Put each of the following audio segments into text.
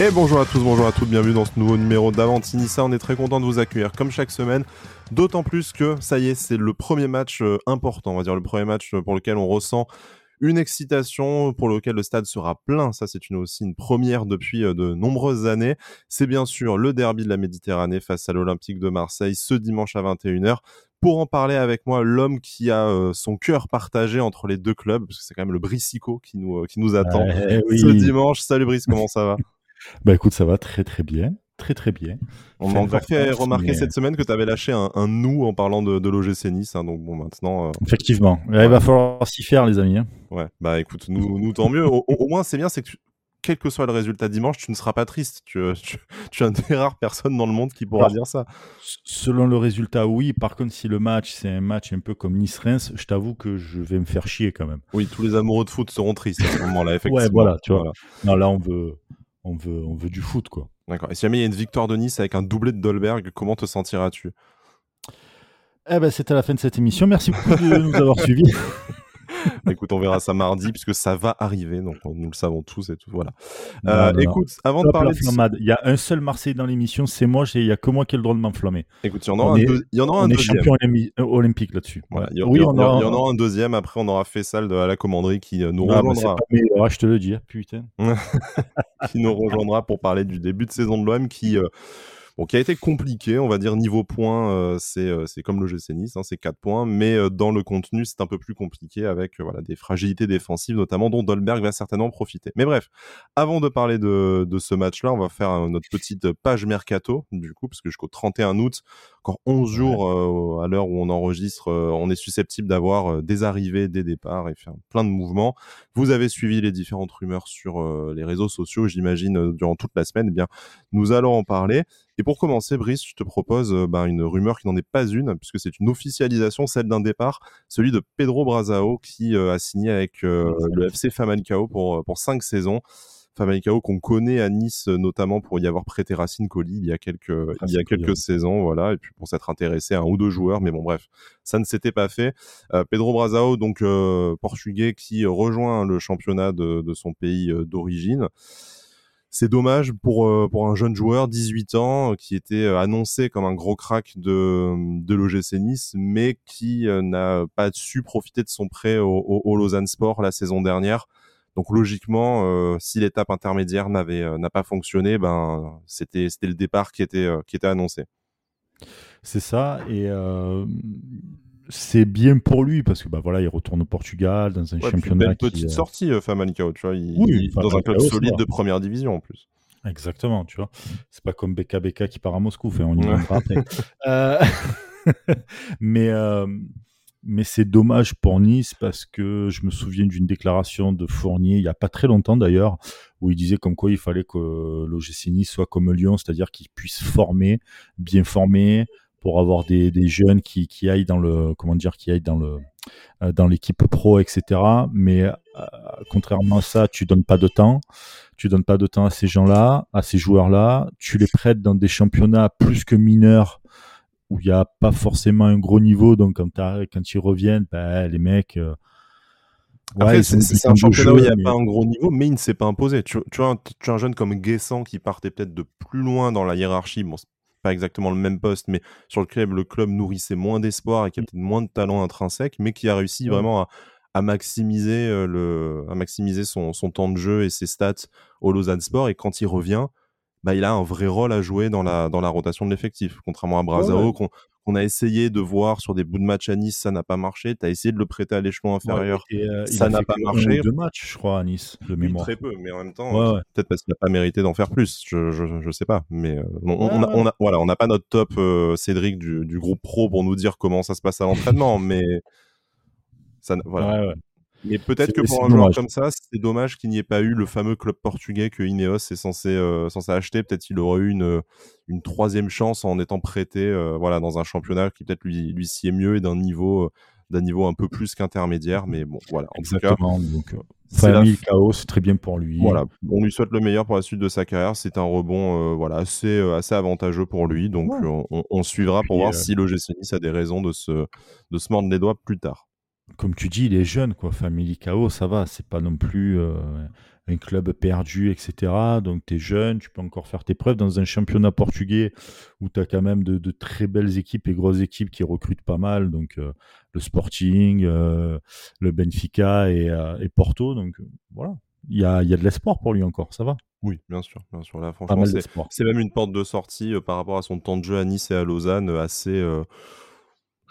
Et bonjour à tous, bonjour à toutes, bienvenue dans ce nouveau numéro d'Avantinissa. On est très content de vous accueillir comme chaque semaine. D'autant plus que ça y est, c'est le premier match euh, important, on va dire le premier match euh, pour lequel on ressent une excitation pour lequel le stade sera plein. Ça, c'est une, aussi une première depuis euh, de nombreuses années. C'est bien sûr le derby de la Méditerranée face à l'Olympique de Marseille ce dimanche à 21h. Pour en parler avec moi, l'homme qui a son cœur partagé entre les deux clubs, parce que c'est quand même le Brissico qui nous, qui nous attend Eh ce dimanche. Salut Brice, comment ça va? Bah écoute, ça va très très bien. Très très bien. On m'a encore fait remarquer mais- cette semaine que tu avais lâché un, un nous en parlant de, de l'OGC Nice. hein, donc bon, maintenant, euh, Effectivement. Là, Il va falloir s'y faire, les amis. hein. ouais, bah écoute, nous, nous tant mieux. Au, moins, c'est bien, c'est que tu- quel que soit le résultat dimanche, tu ne seras pas triste. Tu, euh, tu, tu es une des rares personnes dans le monde qui pourra Alors, dire ça. Selon le résultat, oui. Par contre, si le match, c'est un match un peu comme Nice-Reims, je t'avoue que je vais me faire chier quand même. Oui, tous les amoureux de foot seront tristes à ce moment-là, effectivement. Ouais, voilà, tu vois. Non, là, on veut, on veut, on veut du foot, quoi. D'accord. Et si jamais il y a une victoire de Nice avec un doublé de Dolberg, comment te sentiras-tu? Eh ben, c'est à la fin de cette émission. Merci beaucoup de nous avoir suivis. Écoute, on verra ça mardi, puisque ça va arriver. Donc, nous le savons tous et tout. Voilà. Euh, écoute, avant de Stop parler de. Il y a un seul Marseille dans l'émission, c'est moi. Il y a que moi qui ai le droit de m'enflammer. Écoute, il y en aura On un, est- deux- il y en aura un On est deuxième. champion euh, olympique là-dessus. Voilà, il y, oui, il y- on il y- aura- il y en aura un deuxième. Après, on aura Fessal de à la commanderie qui euh, nous Ah, rejoindra, meilleur, je te le dis. hein, Putain. qui nous rejoindra pour parler du début de saison de l'OM qui, euh, bon, qui a été compliqué, on va dire niveau points, euh, c'est euh, c'est comme le GC Nice, hein, c'est 4 points, mais euh, dans le contenu, c'est un peu plus compliqué avec voilà des fragilités défensives notamment dont Dolberg va certainement profiter. Mais bref, avant de parler de, de ce match-là, on va faire notre petite page mercato du coup, parce que jusqu'au 31 août, encore 11 jours euh, à l'heure où on enregistre, euh, on est susceptible d'avoir euh, des arrivées, des départs et faire plein de mouvements. Vous avez suivi les différentes rumeurs sur euh, les réseaux sociaux, j'imagine, durant toute la semaine. Eh bien, nous allons en parler. Et pour commencer, Brice, je te propose ben, une rumeur qui n'en est pas une, puisque c'est une officialisation, celle d'un départ, celui de Pedro Brazao, qui euh, a signé avec euh, le FC Famalicão pour, pour cinq saisons. Famalicão qu'on connaît à Nice notamment pour y avoir prêté Racine Colli il y a quelques, il y a quelques saisons, voilà, et puis pour s'être intéressé à un ou deux joueurs, mais bon bref, ça ne s'était pas fait. Euh, Pedro Brazao, donc euh, portugais, qui rejoint le championnat de, de son pays d'origine. C'est dommage pour, euh, pour un jeune joueur, 18 ans, euh, qui était euh, annoncé comme un gros crack de, de l'OGC Nice, mais qui n'a pas su profiter de son prêt au, au, au Lausanne Sport la saison dernière. Donc logiquement, si l'étape intermédiaire n'avait n'a pas fonctionné, ben c'était c'était le départ qui était qui était annoncé. C'est ça. Et c'est bien pour lui parce que bah, voilà, il retourne au Portugal dans un Ouais, une championnat. qui, petite euh, sortie, euh, Famalicão, tu vois, il, Oui, il- dans un club solide de première division en plus. Exactement, tu vois. C'est pas comme BKBK qui part à Moscou, on y Ouais. après. Euh, mais euh, mais c'est dommage pour Nice parce que je me souviens d'une déclaration de Fournier il y a pas très longtemps d'ailleurs où il disait comme quoi il fallait que l'OGC Nice soit comme Lyon, c'est-à-dire qu'il puisse former, bien former pour avoir des, des jeunes qui, qui aillent dans le comment dire qui aillent dans le euh, dans l'équipe pro etc mais euh, contrairement à ça tu donnes pas de temps tu donnes pas de temps à ces gens-là, à ces joueurs-là, tu les prêtes dans des championnats plus que mineurs où il n'y a pas forcément un gros niveau, donc quand, quand ils reviennent, ben, les mecs. euh, ouais, c'est un championnat où il n'y a mais- pas un gros niveau, mais il ne s'est pas imposé. Tu, tu vois, un, tu as un jeune comme Guessant qui partait peut-être de plus loin dans la hiérarchie. Bon, c'est pas exactement le même poste, mais sur lequel le club nourrissait moins d'espoir et qui a peut-être moins de talent intrinsèque, mais qui a réussi Ouais. vraiment à, à maximiser, euh, le, à maximiser son, son temps de jeu et ses stats au Lausanne Sport. Et quand il revient, bah, il a un vrai rôle à jouer dans la, dans la rotation de l'effectif. Contrairement à Brazao, ouais. qu'on qu'on a essayé de voir sur des bouts de match à Nice, ça n'a pas marché. Tu as essayé de le prêter à l'échelon inférieur. Ouais, et, euh, ça a n'a pas marché. deux matchs, je crois, à Nice, de Oui, très peu, mais en même temps, Ouais, ouais. peut-être parce qu'il n'a pas mérité d'en faire plus. Je, je, je sais pas, mais euh, on, on a, Ouais. on a- voilà, on n'a pas notre top euh, Cédric du, du groupe pro pour nous dire comment ça se passe à l'entraînement, mais ça, voilà. Mais peut-être que pour un joueur comme ça, c'est dommage qu'il n'y ait pas eu le fameux club portugais que Ineos est censé, euh, censé acheter. Peut-être qu'il aurait eu une, une troisième chance en étant prêté euh, voilà, dans un championnat qui peut-être lui, lui sied mieux et d'un niveau, euh, d'un niveau un peu plus qu'intermédiaire. Mais bon, voilà. En tout cas. Donc, euh, c'est la famille chaos, c'est très bien pour lui. voilà, on lui souhaite le meilleur pour la suite de sa carrière. C'est un rebond euh, voilà, assez, euh, assez avantageux pour lui. Donc Ouais. euh, on, on suivra pour voir euh, si le GC Nice a des raisons de se, de se mordre les doigts plus tard. Comme tu dis, il est jeune, quoi. Family Chaos, ça va. C'est pas non plus euh, un club perdu, etc. Donc tu es jeune, tu peux encore faire tes preuves dans un championnat portugais où tu as quand même de, très belles équipes et grosses équipes qui recrutent pas mal. Donc euh, le Sporting, euh, le Benfica et, et, Porto. Donc voilà, il y a, y a, de l'espoir pour lui encore, ça va. Oui, bien sûr, bien sûr. Là, franchement, c'est même une porte de sortie par rapport à son temps de jeu à Nice et à Lausanne, assez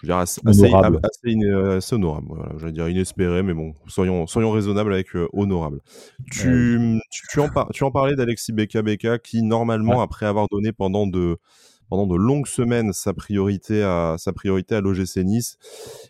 je veux dire, assez, honorable. Assez, honorable. Voilà, j'allais dire inespéré, mais bon, soyons, soyons raisonnables avec euh, honorable. Tu, tu, en tu en parlais d'Alexis Beka Beka qui, normalement, après avoir donné pendant de, pendant de longues semaines sa priorité à sa priorité à l'OGC Nice,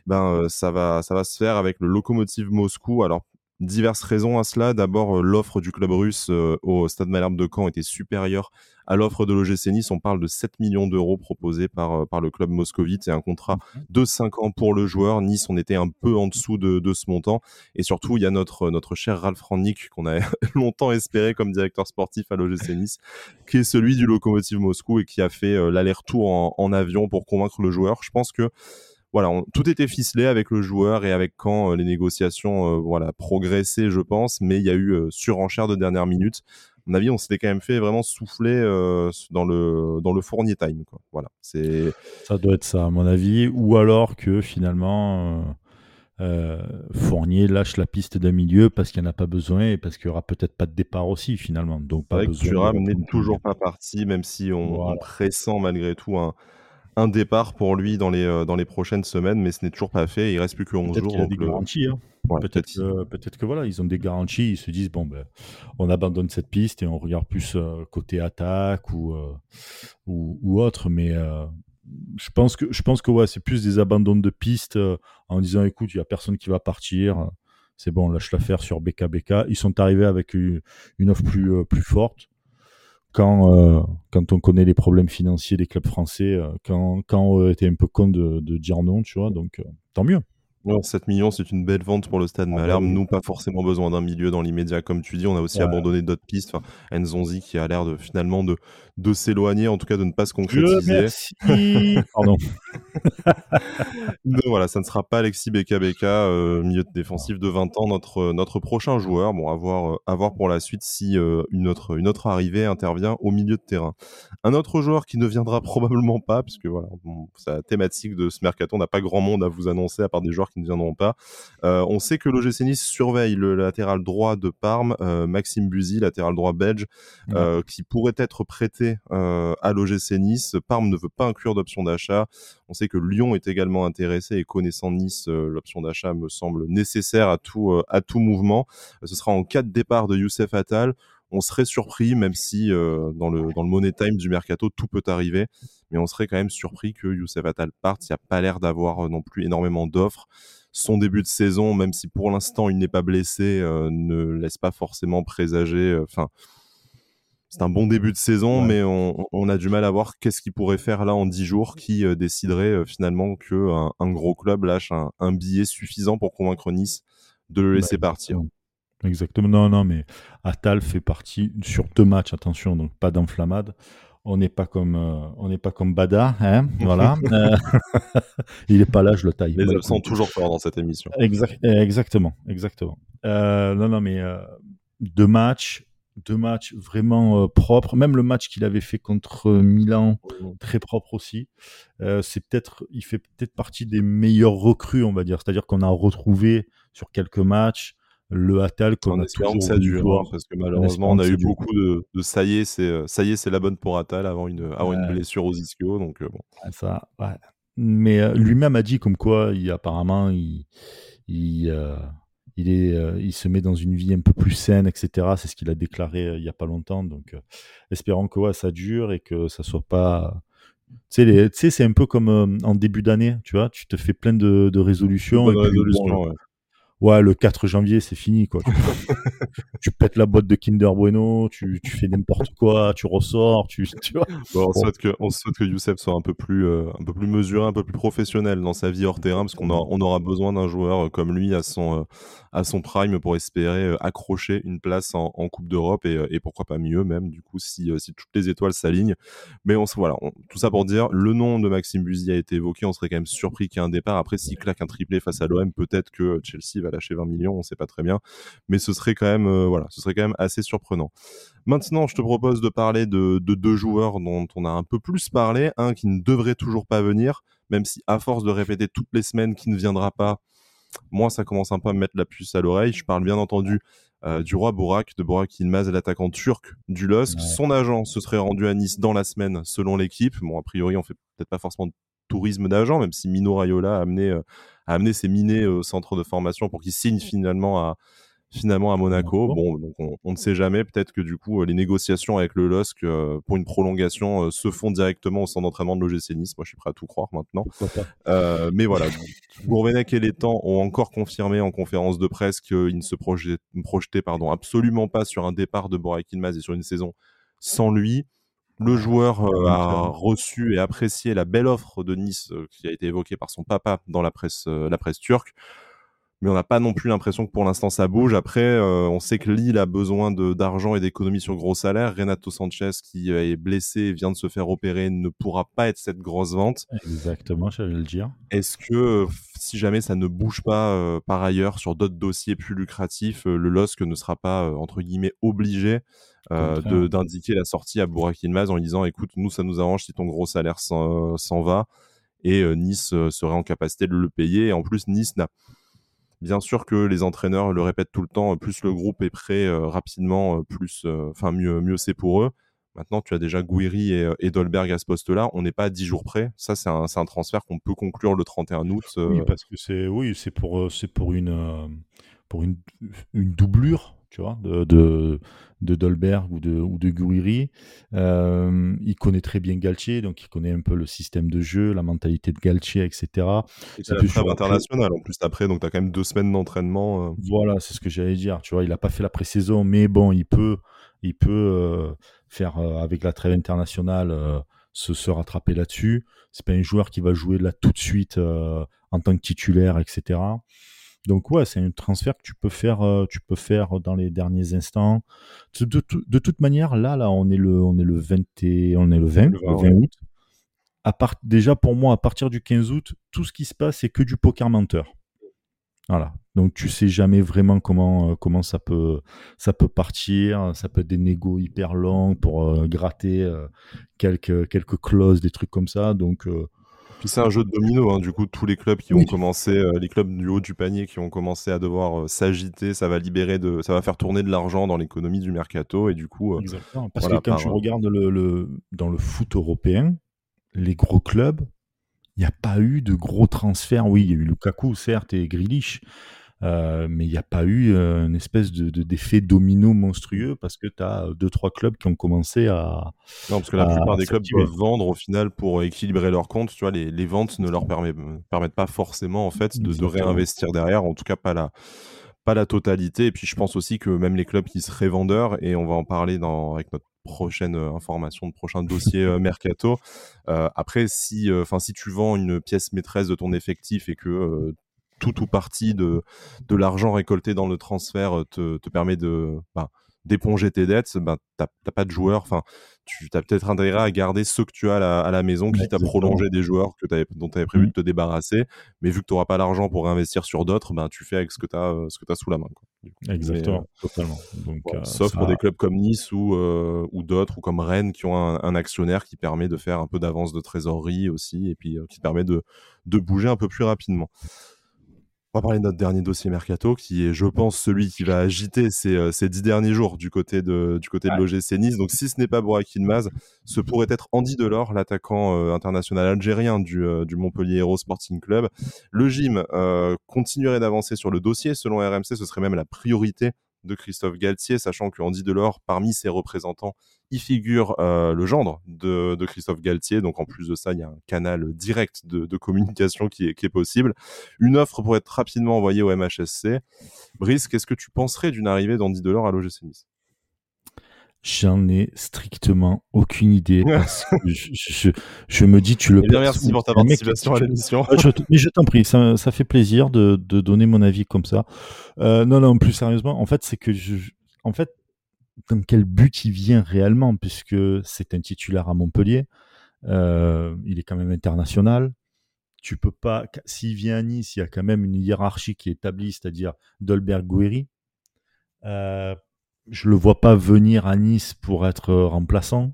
ben euh, ça va ça va se faire avec le Lokomotiv Moscou. Alors diverses raisons à cela. D'abord, euh, l'offre du club russe euh, au Stade Malherbe de Caen était supérieure à l'offre de l'OGC Nice. On parle de 7 millions d'euros proposés par, euh, par le club moscovite et un contrat mhm. de 5 ans pour le joueur. Nice, on était un peu en dessous de, de ce montant. Et surtout, il y a notre, notre cher Ralph Rangnick, qu'on a longtemps espéré comme directeur sportif à l'OGC Nice, qui est celui du Lokomotiv Moscou et qui a fait l'aller-retour en, en avion pour convaincre le joueur. Je pense que voilà, tout était ficelé avec le joueur et avec quand euh, les négociations euh, voilà progressaient, je pense, mais il y a eu euh, surenchère de dernière minute. À mon avis, on s'était quand même fait vraiment souffler dans le dans le Fournier time. Quoi. Voilà, c'est ça doit être ça à mon avis, ou alors que finalement. Fournier lâche la piste d'un milieu parce qu'il n'y en a pas besoin et parce qu'il n'y aura peut-être pas de départ aussi finalement. Donc pas besoin. n'est toujours pas parti, même si on, on pressent malgré tout un, un départ pour lui dans les, euh, dans les prochaines semaines, mais ce n'est toujours pas fait. Il reste plus que 11 jours. Il a des garanties. Hein. peut-être que, peut que voilà, ils ont des garanties. Ils se disent bon, ben, on abandonne cette piste et on regarde plus euh, côté attaque ou, euh, ou, ou, autre. Mais je pense que, je pense que ouais, c'est plus des abandons de piste en disant écoute, il n'y a personne qui va partir. C'est bon, lâche l'affaire sur BKBK. Ils sont arrivés avec une, une offre plus, plus forte quand, euh, quand on connaît les problèmes financiers des clubs français, euh, quand, quand on était un peu con de, de dire non, tu vois, donc euh, tant mieux. 7 millions, c'est une belle vente pour le Stade ah, Malherbe. Nous, pas forcément besoin d'un milieu dans l'immédiat, comme tu dis. On a aussi abandonné d'autres pistes. Enfin, Nzonzi qui a l'air de finalement de, de s'éloigner, en tout cas de ne pas se concrétiser. Pardon. voilà, ça ne sera pas Alexis BKBK, euh, milieu défensif de 20 ans, notre, notre prochain joueur. Bon, à voir, euh, à voir pour la suite si euh, une, autre, une autre arrivée intervient au milieu de terrain. Un autre joueur qui ne viendra probablement pas, puisque voilà, bon, la thématique de ce mercaton n'a pas grand monde à vous annoncer à part des joueurs qui ne viendront pas. Euh, on sait que l'OGC Nice surveille le latéral droit de Parme, euh, Maxime Buzy, latéral droit belge, euh, qui pourrait être prêté à l'OGC Nice. Parme ne veut pas inclure d'option d'achat. On sait que Lyon est également intéressé et connaissant Nice, l'option d'achat me semble nécessaire à tout, à tout mouvement. ce sera en cas de départ de Youssef Attal on serait surpris, même si dans, le, dans le money time du mercato, tout peut arriver, mais on serait quand même surpris que Youssef Attal parte. Il n'y a pas l'air d'avoir non plus énormément d'offres son début de saison, même si pour l'instant il n'est pas blessé, euh, ne laisse pas forcément présager. Euh, c'est un bon début de saison, mais on, a du mal à voir qu'est-ce qu'il pourrait faire là en 10 jours qui euh, déciderait finalement que un, gros club lâche un, billet suffisant pour convaincre Nice de le laisser bah, partir. Exactement. Non, non, mais Atal fait partie sur deux matchs, attention, donc pas d'enflammade on n'est pas comme euh, on n'est pas comme Bada, hein, voilà. Euh, il est pas là, je le taille. Les absents toujours fort dans cette émission. exactement, exactement. Euh, non, non, mais deux matchs, deux matchs vraiment propres. Même le match qu'il avait fait contre Milan, très propre aussi. c'est peut-être, il fait peut-être partie des meilleurs recrues, on va dire. C'est-à-dire qu'on a retrouvé sur quelques matchs le Atal qu'on a toujours ça dure hein, parce que malheureusement on a eu beaucoup de, ça y est c'est euh, ça y est c'est la bonne pour Atal avant une avant une blessure aux ischio donc euh, bon. Ça ouais. mais euh, lui-même a dit comme quoi il apparemment il il, il est il se met dans une vie un peu plus saine etc c'est ce qu'il a déclaré il y a pas longtemps. Donc espérons que ouais, ça dure et que ça soit pas tu sais, c'est un peu comme en début d'année, tu vois, tu te fais plein de, de résolutions. Et ouais, le 4 janvier, c'est fini, quoi. tu pètes la boîte de Kinder Bueno, tu, tu fais n'importe quoi, tu ressors, tu, tu vois. on, Souhaite que, on souhaite que Youssef soit un peu plus, euh, un peu plus mesuré, un peu plus professionnel dans sa vie hors terrain, parce qu'on on aura besoin d'un joueur comme lui à son, euh, à son prime pour espérer euh, accrocher une place en, en Coupe d'Europe et, et, pourquoi pas mieux même, du coup, si, si toutes les étoiles s'alignent. Mais on, voilà, tout ça pour dire, le nom de Maxime Buzy a été évoqué, on serait quand même surpris qu'il y ait un départ. Après, s'il claque un triplé face à l'OM, peut-être que Chelsea va lâcher 20 millions, on sait pas très bien. Mais ce serait quand même, voilà, ce serait quand même assez surprenant. Maintenant, je te propose de parler de, de, deux joueurs dont on a un peu plus parlé. Un qui ne devrait toujours pas venir, même si à force de répéter toutes les semaines qu'il ne viendra pas, moi, ça commence un peu à me mettre la puce à l'oreille. Je parle bien entendu euh, du roi Bourak, de Bourak Ilmaz, l'attaquant turc du LOSC. Son agent se serait rendu à Nice dans la semaine, selon l'équipe. Bon, a priori, on fait peut-être pas forcément de tourisme d'agent, même si Mino Raiola a amené, euh, a amené ses minés au centre de formation pour qu'il signe finalement à, finalement à Monaco. Bon, donc on, ne sait jamais. Peut-être que du coup, euh, les négociations avec le LOSC euh, pour une prolongation euh, se font directement au centre d'entraînement de l'OGC Nice. Moi, je suis prêt à tout croire maintenant. mais voilà, Gourvenec et les temps ont encore confirmé en conférence de presse qu'ils ne se projetaient, pardon, absolument pas sur un départ de Borak Ilmaz et sur une saison sans lui. Le joueur a reçu et apprécié la belle offre de Nice qui a été évoquée par son papa dans la presse, la presse turque mais on n'a pas non plus l'impression que pour l'instant ça bouge. Après, euh, on sait que Lille a besoin d'argent et d'économies sur gros salaires. Renato Sanchez, qui euh, est blessé et vient de se faire opérer, ne pourra pas être cette grosse vente. Exactement, j'allais le dire. Est-ce que euh, si jamais ça ne bouge pas par ailleurs sur d'autres dossiers plus lucratifs, le LOSC ne sera pas, entre guillemets, obligé? D'indiquer la sortie à Burak Yilmaz en lui disant écoute, nous, ça nous arrange si ton gros salaire s'en va. Et Nice serait en capacité de le payer. Et en plus, Nice n'a Bien sûr que les entraîneurs le répètent tout le temps, plus le groupe est prêt euh, rapidement, euh, plus, euh, enfin mieux, mieux c'est pour eux. Maintenant, tu as déjà Gouiri et, Dolberg à ce poste-là. On n'est pas à 10 jours près. Ça, c'est un, un, transfert qu'on peut conclure le 31 août. Oui, parce que c'est oui, c'est pour, c'est pour une, pour une, une doublure tu vois, de, de, de Dolberg ou de, ou de Gouiri. Euh, il connaît très bien Galtier, donc il connaît un peu le système de jeu, la mentalité de Galtier, etc. C'est la trêve internationale en plus après, donc tu as quand même deux semaines d'entraînement. Euh. Voilà, c'est ce que j'allais dire. Tu vois, il n'a pas fait la pré-saison, mais bon, il peut, il peut euh, faire avec la trêve internationale se, se rattraper là-dessus. C'est pas un joueur qui va jouer là tout de suite en tant que titulaire, etc. Donc ouais, c'est un transfert que tu peux faire, euh, tu peux faire dans les derniers instants. De, de, toute manière, là, là, on est le, on est le 20, on est le 20, le 20, août. À part, déjà pour moi, à partir du 15 août, tout ce qui se passe, c'est que du poker menteur. Voilà. Donc tu sais jamais vraiment comment euh, comment ça peut ça peut partir. Ça peut être des négos hyper longs pour euh, gratter quelques quelques clauses, des trucs comme ça. Donc c'est un jeu de domino, hein. du coup, tous les clubs qui ont commencé, euh, les clubs du haut du panier qui ont commencé à devoir euh, s'agiter, ça va libérer de, ça va faire tourner de l'argent dans l'économie du mercato et du coup. Euh, Exactement. Parce que quand tu regardes le, dans le foot européen, les gros clubs, il n'y a pas eu de gros transferts. Oui, il y a eu Lukaku, certes, et Grealish. Euh, mais il n'y a pas eu euh, une espèce de, d'effet domino monstrueux parce que tu as deux, trois clubs qui ont commencé à. Non, parce que la plupart des clubs peuvent vendre au final pour équilibrer leurs comptes. Tu vois, les, les ventes ne leur permettent pas forcément en fait de, de, réinvestir derrière, en tout cas pas la, pas la totalité. Et puis je pense aussi que même les clubs qui seraient vendeurs, et on va en parler dans, avec notre prochaine euh, information, de prochain dossier mercato. après, si, enfin, si tu vends une pièce maîtresse de ton effectif et que tout ou partie de, de l'argent récolté dans le transfert euh, te, te permet de bah, d'éponger tes dettes, ben, tu n'as pas de joueurs. Enfin, tu as peut-être intérêt à garder ceux que tu as à la, maison, qui t'a prolongé des joueurs que avais, dont tu avais prévu mmh. de te débarrasser. Mais vu que tu n'auras pas l'argent pour investir sur d'autres, ben, tu fais avec ce que tu as, euh, ce que as sous la main. Exactement, euh, totalement. Donc, sauf pour des clubs comme Nice ou, ou d'autres, ou comme Rennes, qui ont un, actionnaire qui permet de faire un peu d'avance de trésorerie aussi, et puis qui permet de, de bouger un peu plus rapidement. On va parler de notre dernier dossier mercato, qui est, je pense, celui qui va agiter ces, euh, ces dix derniers jours du côté de, du côté de l'OGC Nice. Donc, si ce n'est pas Borak Maz, ce pourrait être Andy Delors, l'attaquant euh, international algérien du, euh, du Montpellier Hero Sporting Club. Le gym continuerait d'avancer sur le dossier. Selon RMC, ce serait même la priorité de Christophe Galtier, sachant que Andy Delors, parmi ses représentants, y figure euh, le gendre de, Christophe Galtier. Donc en plus de ça, il y a un canal direct de, communication qui est, possible. Une offre pourrait être rapidement envoyée au MHSC. Brice, qu'est-ce que tu penserais d'une arrivée d'Andy Delors à l'OGC J'en ai strictement aucune idée parce que je, je, me dis tu le. Eh bien, merci pour ta participation à l'émission. Mais je t'en prie, ça, ça, fait plaisir de, de, donner mon avis comme ça. Euh, non, non, plus sérieusement, en fait, c'est que je, en fait, dans quel but il vient réellement, puisque c'est un titulaire à Montpellier, euh, il est quand même international. tu peux pas. S'il vient à Nice, il y a quand même une hiérarchie qui est établie, c'est-à-dire Dolberg Guiri. Euh, je le vois pas venir à Nice pour être euh, remplaçant.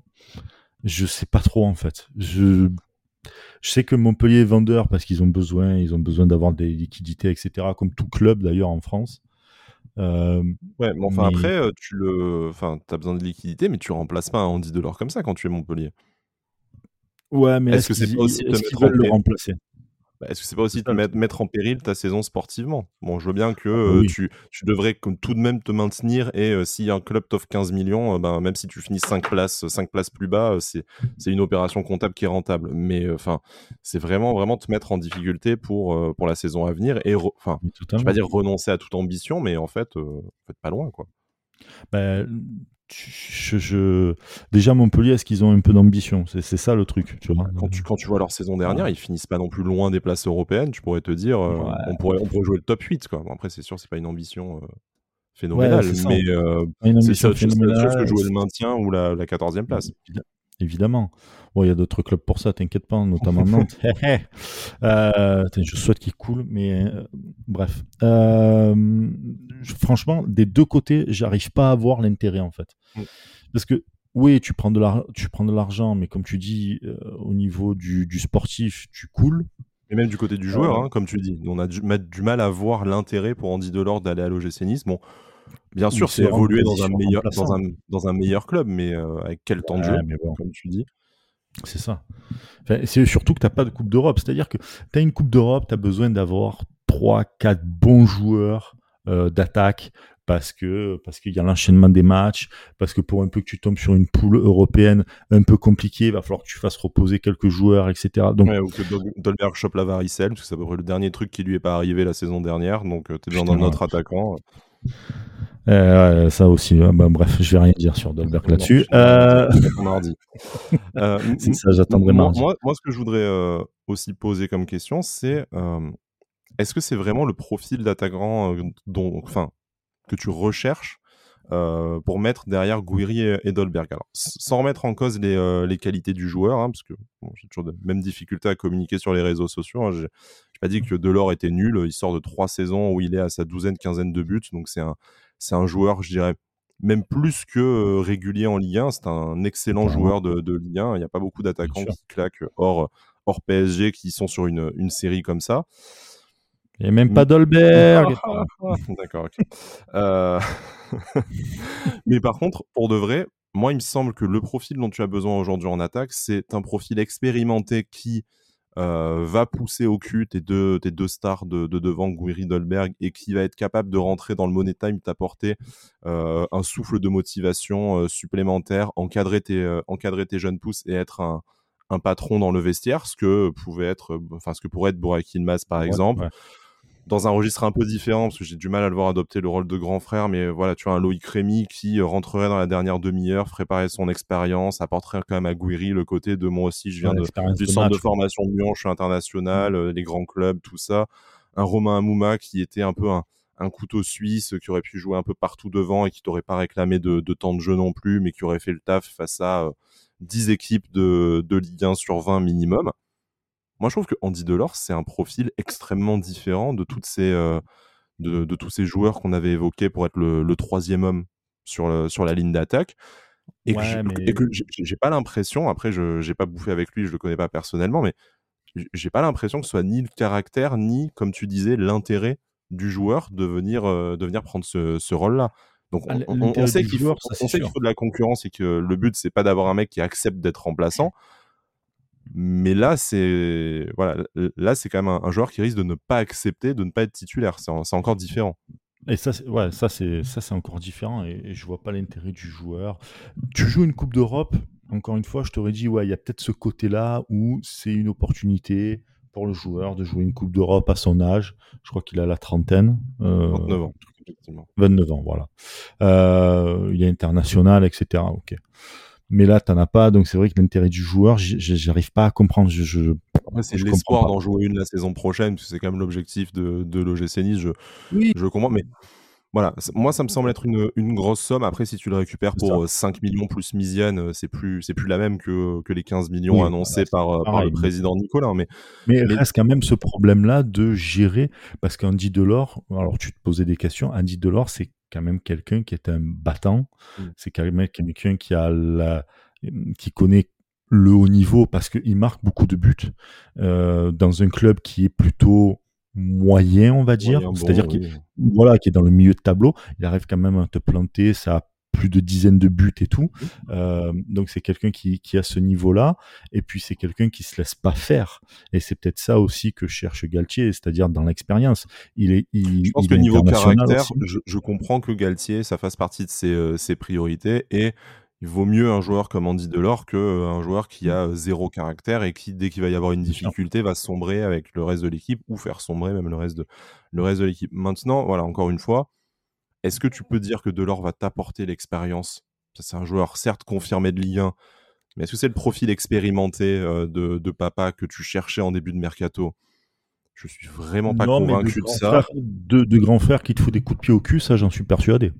Je sais pas trop en fait. Je, je sais que Montpellier est vendeur parce qu'ils ont besoin, ils ont besoin d'avoir des liquidités, etc. Comme tout club d'ailleurs en France. Euh, ouais, mais enfin après, euh, tu le, enfin, as besoin de liquidité, mais tu remplaces pas un Andy Delors comme ça quand tu es Montpellier. Ouais, mais est-ce, que c'est aussi de le remplacer? Bah, est-ce que c'est pas aussi de mettre, en péril ta saison sportivement? Bon, je veux bien que ah bah tu, tu, devrais tout de même te maintenir et euh, si un club t'offre 15 millions, euh, ben, même si tu finis 5 places, 5 places plus bas, c'est, une opération comptable qui est rentable. Mais enfin, c'est vraiment, vraiment te mettre en difficulté pour, pour la saison à venir et, enfin, je vais pas dire renoncer à toute ambition, mais en fait, fait pas loin, quoi. Bah, je, déjà Montpellier, est-ce qu'ils ont un peu d'ambition? C'est ça le truc, tu vois. Quand tu, quand tu vois leur saison dernière, ils finissent pas non plus loin des places européennes. Tu pourrais te dire, euh, on, pourrait, on pourrait jouer le top 8. Quoi. après, c'est sûr, c'est pas une ambition euh, phénoménale, mais euh, c'est sûr, que jouer le maintien ou la, la 14e place évidemment. Bon, il y a d'autres clubs pour ça, t'inquiète pas, notamment Nantes. euh, je souhaite qu'il coule, mais bref. Euh, franchement, des deux côtés, j'arrive pas à voir l'intérêt en fait. Mm. Parce que oui, tu prends de l'argent, mais comme tu dis, euh, au niveau du, sportif, tu coules. Et même du côté du joueur, hein, comme tu dis, on a du, du mal à voir l'intérêt pour Andy Delors d'aller à l'OGC Nice. Bon, Bien sûr, c'est évoluer dans un, meilleur, dans, un, dans un meilleur club, mais euh, avec quel temps de jeu, comme tu dis. C'est ça. c'est surtout que tu n'as pas de Coupe d'Europe. C'est-à-dire que tu as une Coupe d'Europe, tu as besoin d'avoir 3, 4 bons joueurs euh, d'attaque parce que parce qu'il y a l'enchaînement des matchs, parce que pour un peu que tu tombes sur une poule européenne un peu compliquée, il va falloir que tu fasses reposer quelques joueurs, etc. Donc, ou que Dolberg chope la varicelle, parce que c'est à peu près le dernier truc qui lui est pas arrivé la saison dernière, donc euh, tu es besoin d'un autre attaquant. Euh, ça aussi. Hein. Bah, bref, je vais rien dire sur Dolberg là-dessus. Euh... mardi. Euh, c'est ça, j'attendrai mardi. Moi, moi, ce que je voudrais euh, aussi poser comme question, c'est est-ce que c'est vraiment le profil d'attaquant dont, enfin, que tu recherches pour mettre derrière Gouiri et, Dolberg? Alors, sans remettre en cause les, les qualités du joueur, hein, parce que j'ai toujours de même difficulté à communiquer sur les réseaux sociaux. Hein, j'ai pas dit que Delors était nul. Il sort de trois saisons où il est à sa douzaine, quinzaine de buts. Donc c'est un, c'est un joueur, je dirais, même plus que euh, régulier en Ligue 1. C'est un excellent joueur de, de, Ligue 1. Il n'y a pas beaucoup d'attaquants qui claquent hors, hors PSG qui sont sur une, une série comme ça. Et même pas Dolberg. D'accord. Euh, mais par contre, pour de vrai, moi, il me semble que le profil dont tu as besoin aujourd'hui en attaque, c'est un profil expérimenté qui euh, va pousser au cul tes deux, tes deux stars de, devant, Guiri Dolberg, et qui va être capable de rentrer dans le money time, t'apporter euh, un souffle de motivation supplémentaire, encadrer tes, encadrer tes jeunes pousses et être un, un patron dans le vestiaire, ce que pouvait être, enfin ce que pourrait être Burak Ilmaz par exemple dans un registre un peu différent, parce que j'ai du mal à le voir adopter le rôle de grand frère, mais voilà, tu vois, un Loïc Rémy qui rentrerait dans la dernière demi-heure, ferait son expérience, apporterait quand même à Guiri le côté de moi aussi, je viens de, du centre de formation de Lyon, je suis international, euh, les grands clubs, tout ça. Un Romain Amouma qui était un peu un, couteau suisse, qui aurait pu jouer un peu partout devant et qui t'aurait pas réclamé de, temps de jeu non plus, mais qui aurait fait le taf face à 10 euh, équipes de, de Ligue 1 sur 20 minimum. Moi, je trouve que Andy Delors, c'est un profil extrêmement différent de, toutes ces, euh, de, tous ces joueurs qu'on avait évoqués pour être le, troisième homme sur, sur la ligne d'attaque. Et, que j'ai pas l'impression, après, je n'ai pas bouffé avec lui, je le connais pas personnellement, mais j'ai pas l'impression que ce soit ni le caractère, ni, comme tu disais, l'intérêt du joueur de venir, euh, de venir prendre ce, rôle-là. Donc on, sait qu'il faut, faut, de la concurrence et que le but c'est pas d'avoir un mec qui accepte d'être remplaçant, mais là, c'est voilà, là c'est quand même un, joueur qui risque de ne pas accepter, de ne pas être titulaire. C'est encore différent. Et ça, ouais, ça c'est ça c'est encore différent et, et je vois pas l'intérêt du joueur. Tu joues une Coupe d'Europe. Encore une fois, je t'aurais dit ouais, il y a peut-être ce côté-là où c'est une opportunité pour le joueur de jouer une Coupe d'Europe à son âge. Je crois qu'il a la trentaine. 29 euh, ans. 29 ans, voilà. Euh, il est international, etc. Ok mais là, tu n'en as pas, donc c'est vrai que l'intérêt du joueur, j'arrive pas à comprendre. Je, c'est l'espoir d'en jouer une la saison prochaine, parce que c'est quand même l'objectif de, de l'OGC Nice. Je, je comprends, mais Voilà, moi ça me semble être une, une, grosse somme. Après, si tu le récupères pour 5 euh, millions plus Misienne, euh, c'est plus, c'est plus la même que, que les 15 millions annoncés par, par, le président Nicolas. Mais, mais, mais... reste quand même ce problème-là de gérer, parce qu'Andy Delors, alors tu te posais des questions, Andy Delors, c'est quand même quelqu'un qui est un battant, mmh. c'est quand même quelqu'un qui a la, qui connaît le haut niveau parce qu'il marque beaucoup de buts euh, dans un club qui est plutôt moyen, on va dire. C'est-à-dire qu'il voilà, qui est dans le milieu de tableau. Il arrive quand même à te planter, ça a plus de dizaines de buts et tout. Euh, donc c'est quelqu'un qui, qui a ce niveau-là. Et puis c'est quelqu'un qui se laisse pas faire. Et c'est peut-être ça aussi que cherche Galtier, c'est-à-dire dans l'expérience. Il est, il, je pense que niveau caractère, je, je, comprends que Galtier, ça fasse partie de ses, euh, ses priorités. Et il vaut mieux un joueur comme Andy Delors qu'un euh, joueur qui a zéro caractère et qui, dès qu'il va y avoir une difficulté, va sombrer avec le reste de l'équipe ou faire sombrer même le reste de, le reste de l'équipe. Maintenant, voilà, encore une fois, est-ce que tu peux dire que Delors va t'apporter l'expérience? C'est un joueur certes confirmé de Ligue 1, mais est-ce que c'est le profil expérimenté euh, de, de, papa que tu cherchais en début de mercato? Je suis vraiment pas convaincu de, ça. de, de grand frère qui te fout des coups de pied au cul, ça j'en suis persuadé.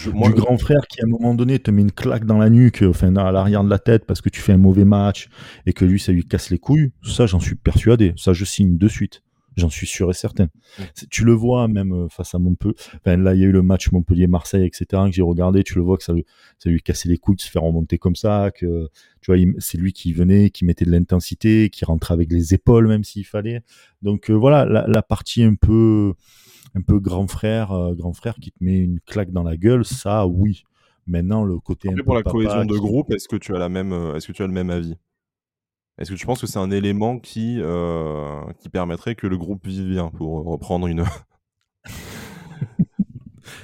du grand frère qui à un moment donné te met une claque dans la nuque, enfin à l'arrière de la tête parce que tu fais un mauvais match et que lui ça lui casse les couilles, ça j'en suis persuadé. Ça je signe de suite. J'en suis sûr et certain. Tu le vois même euh, face à Montpellier. Enfin, là, il y a eu le match Montpellier-Marseille, etc. que j'ai regardé. Tu le vois que ça, ça lui cassait les couilles de se faire remonter comme ça. Que tu vois, c'est lui qui venait, qui mettait de l'intensité, qui rentrait avec les épaules même s'il fallait. Donc euh, voilà, la, partie un peu, un peu grand frère, euh, grand frère qui te met une claque dans la gueule, ça, oui. Maintenant, le côté. pour la cohésion de groupe, est-ce que tu as la même, est-ce que tu as le même avis? Est-ce que tu penses que c'est un élément qui, euh, qui permettrait que le groupe vive bien, pour reprendre une,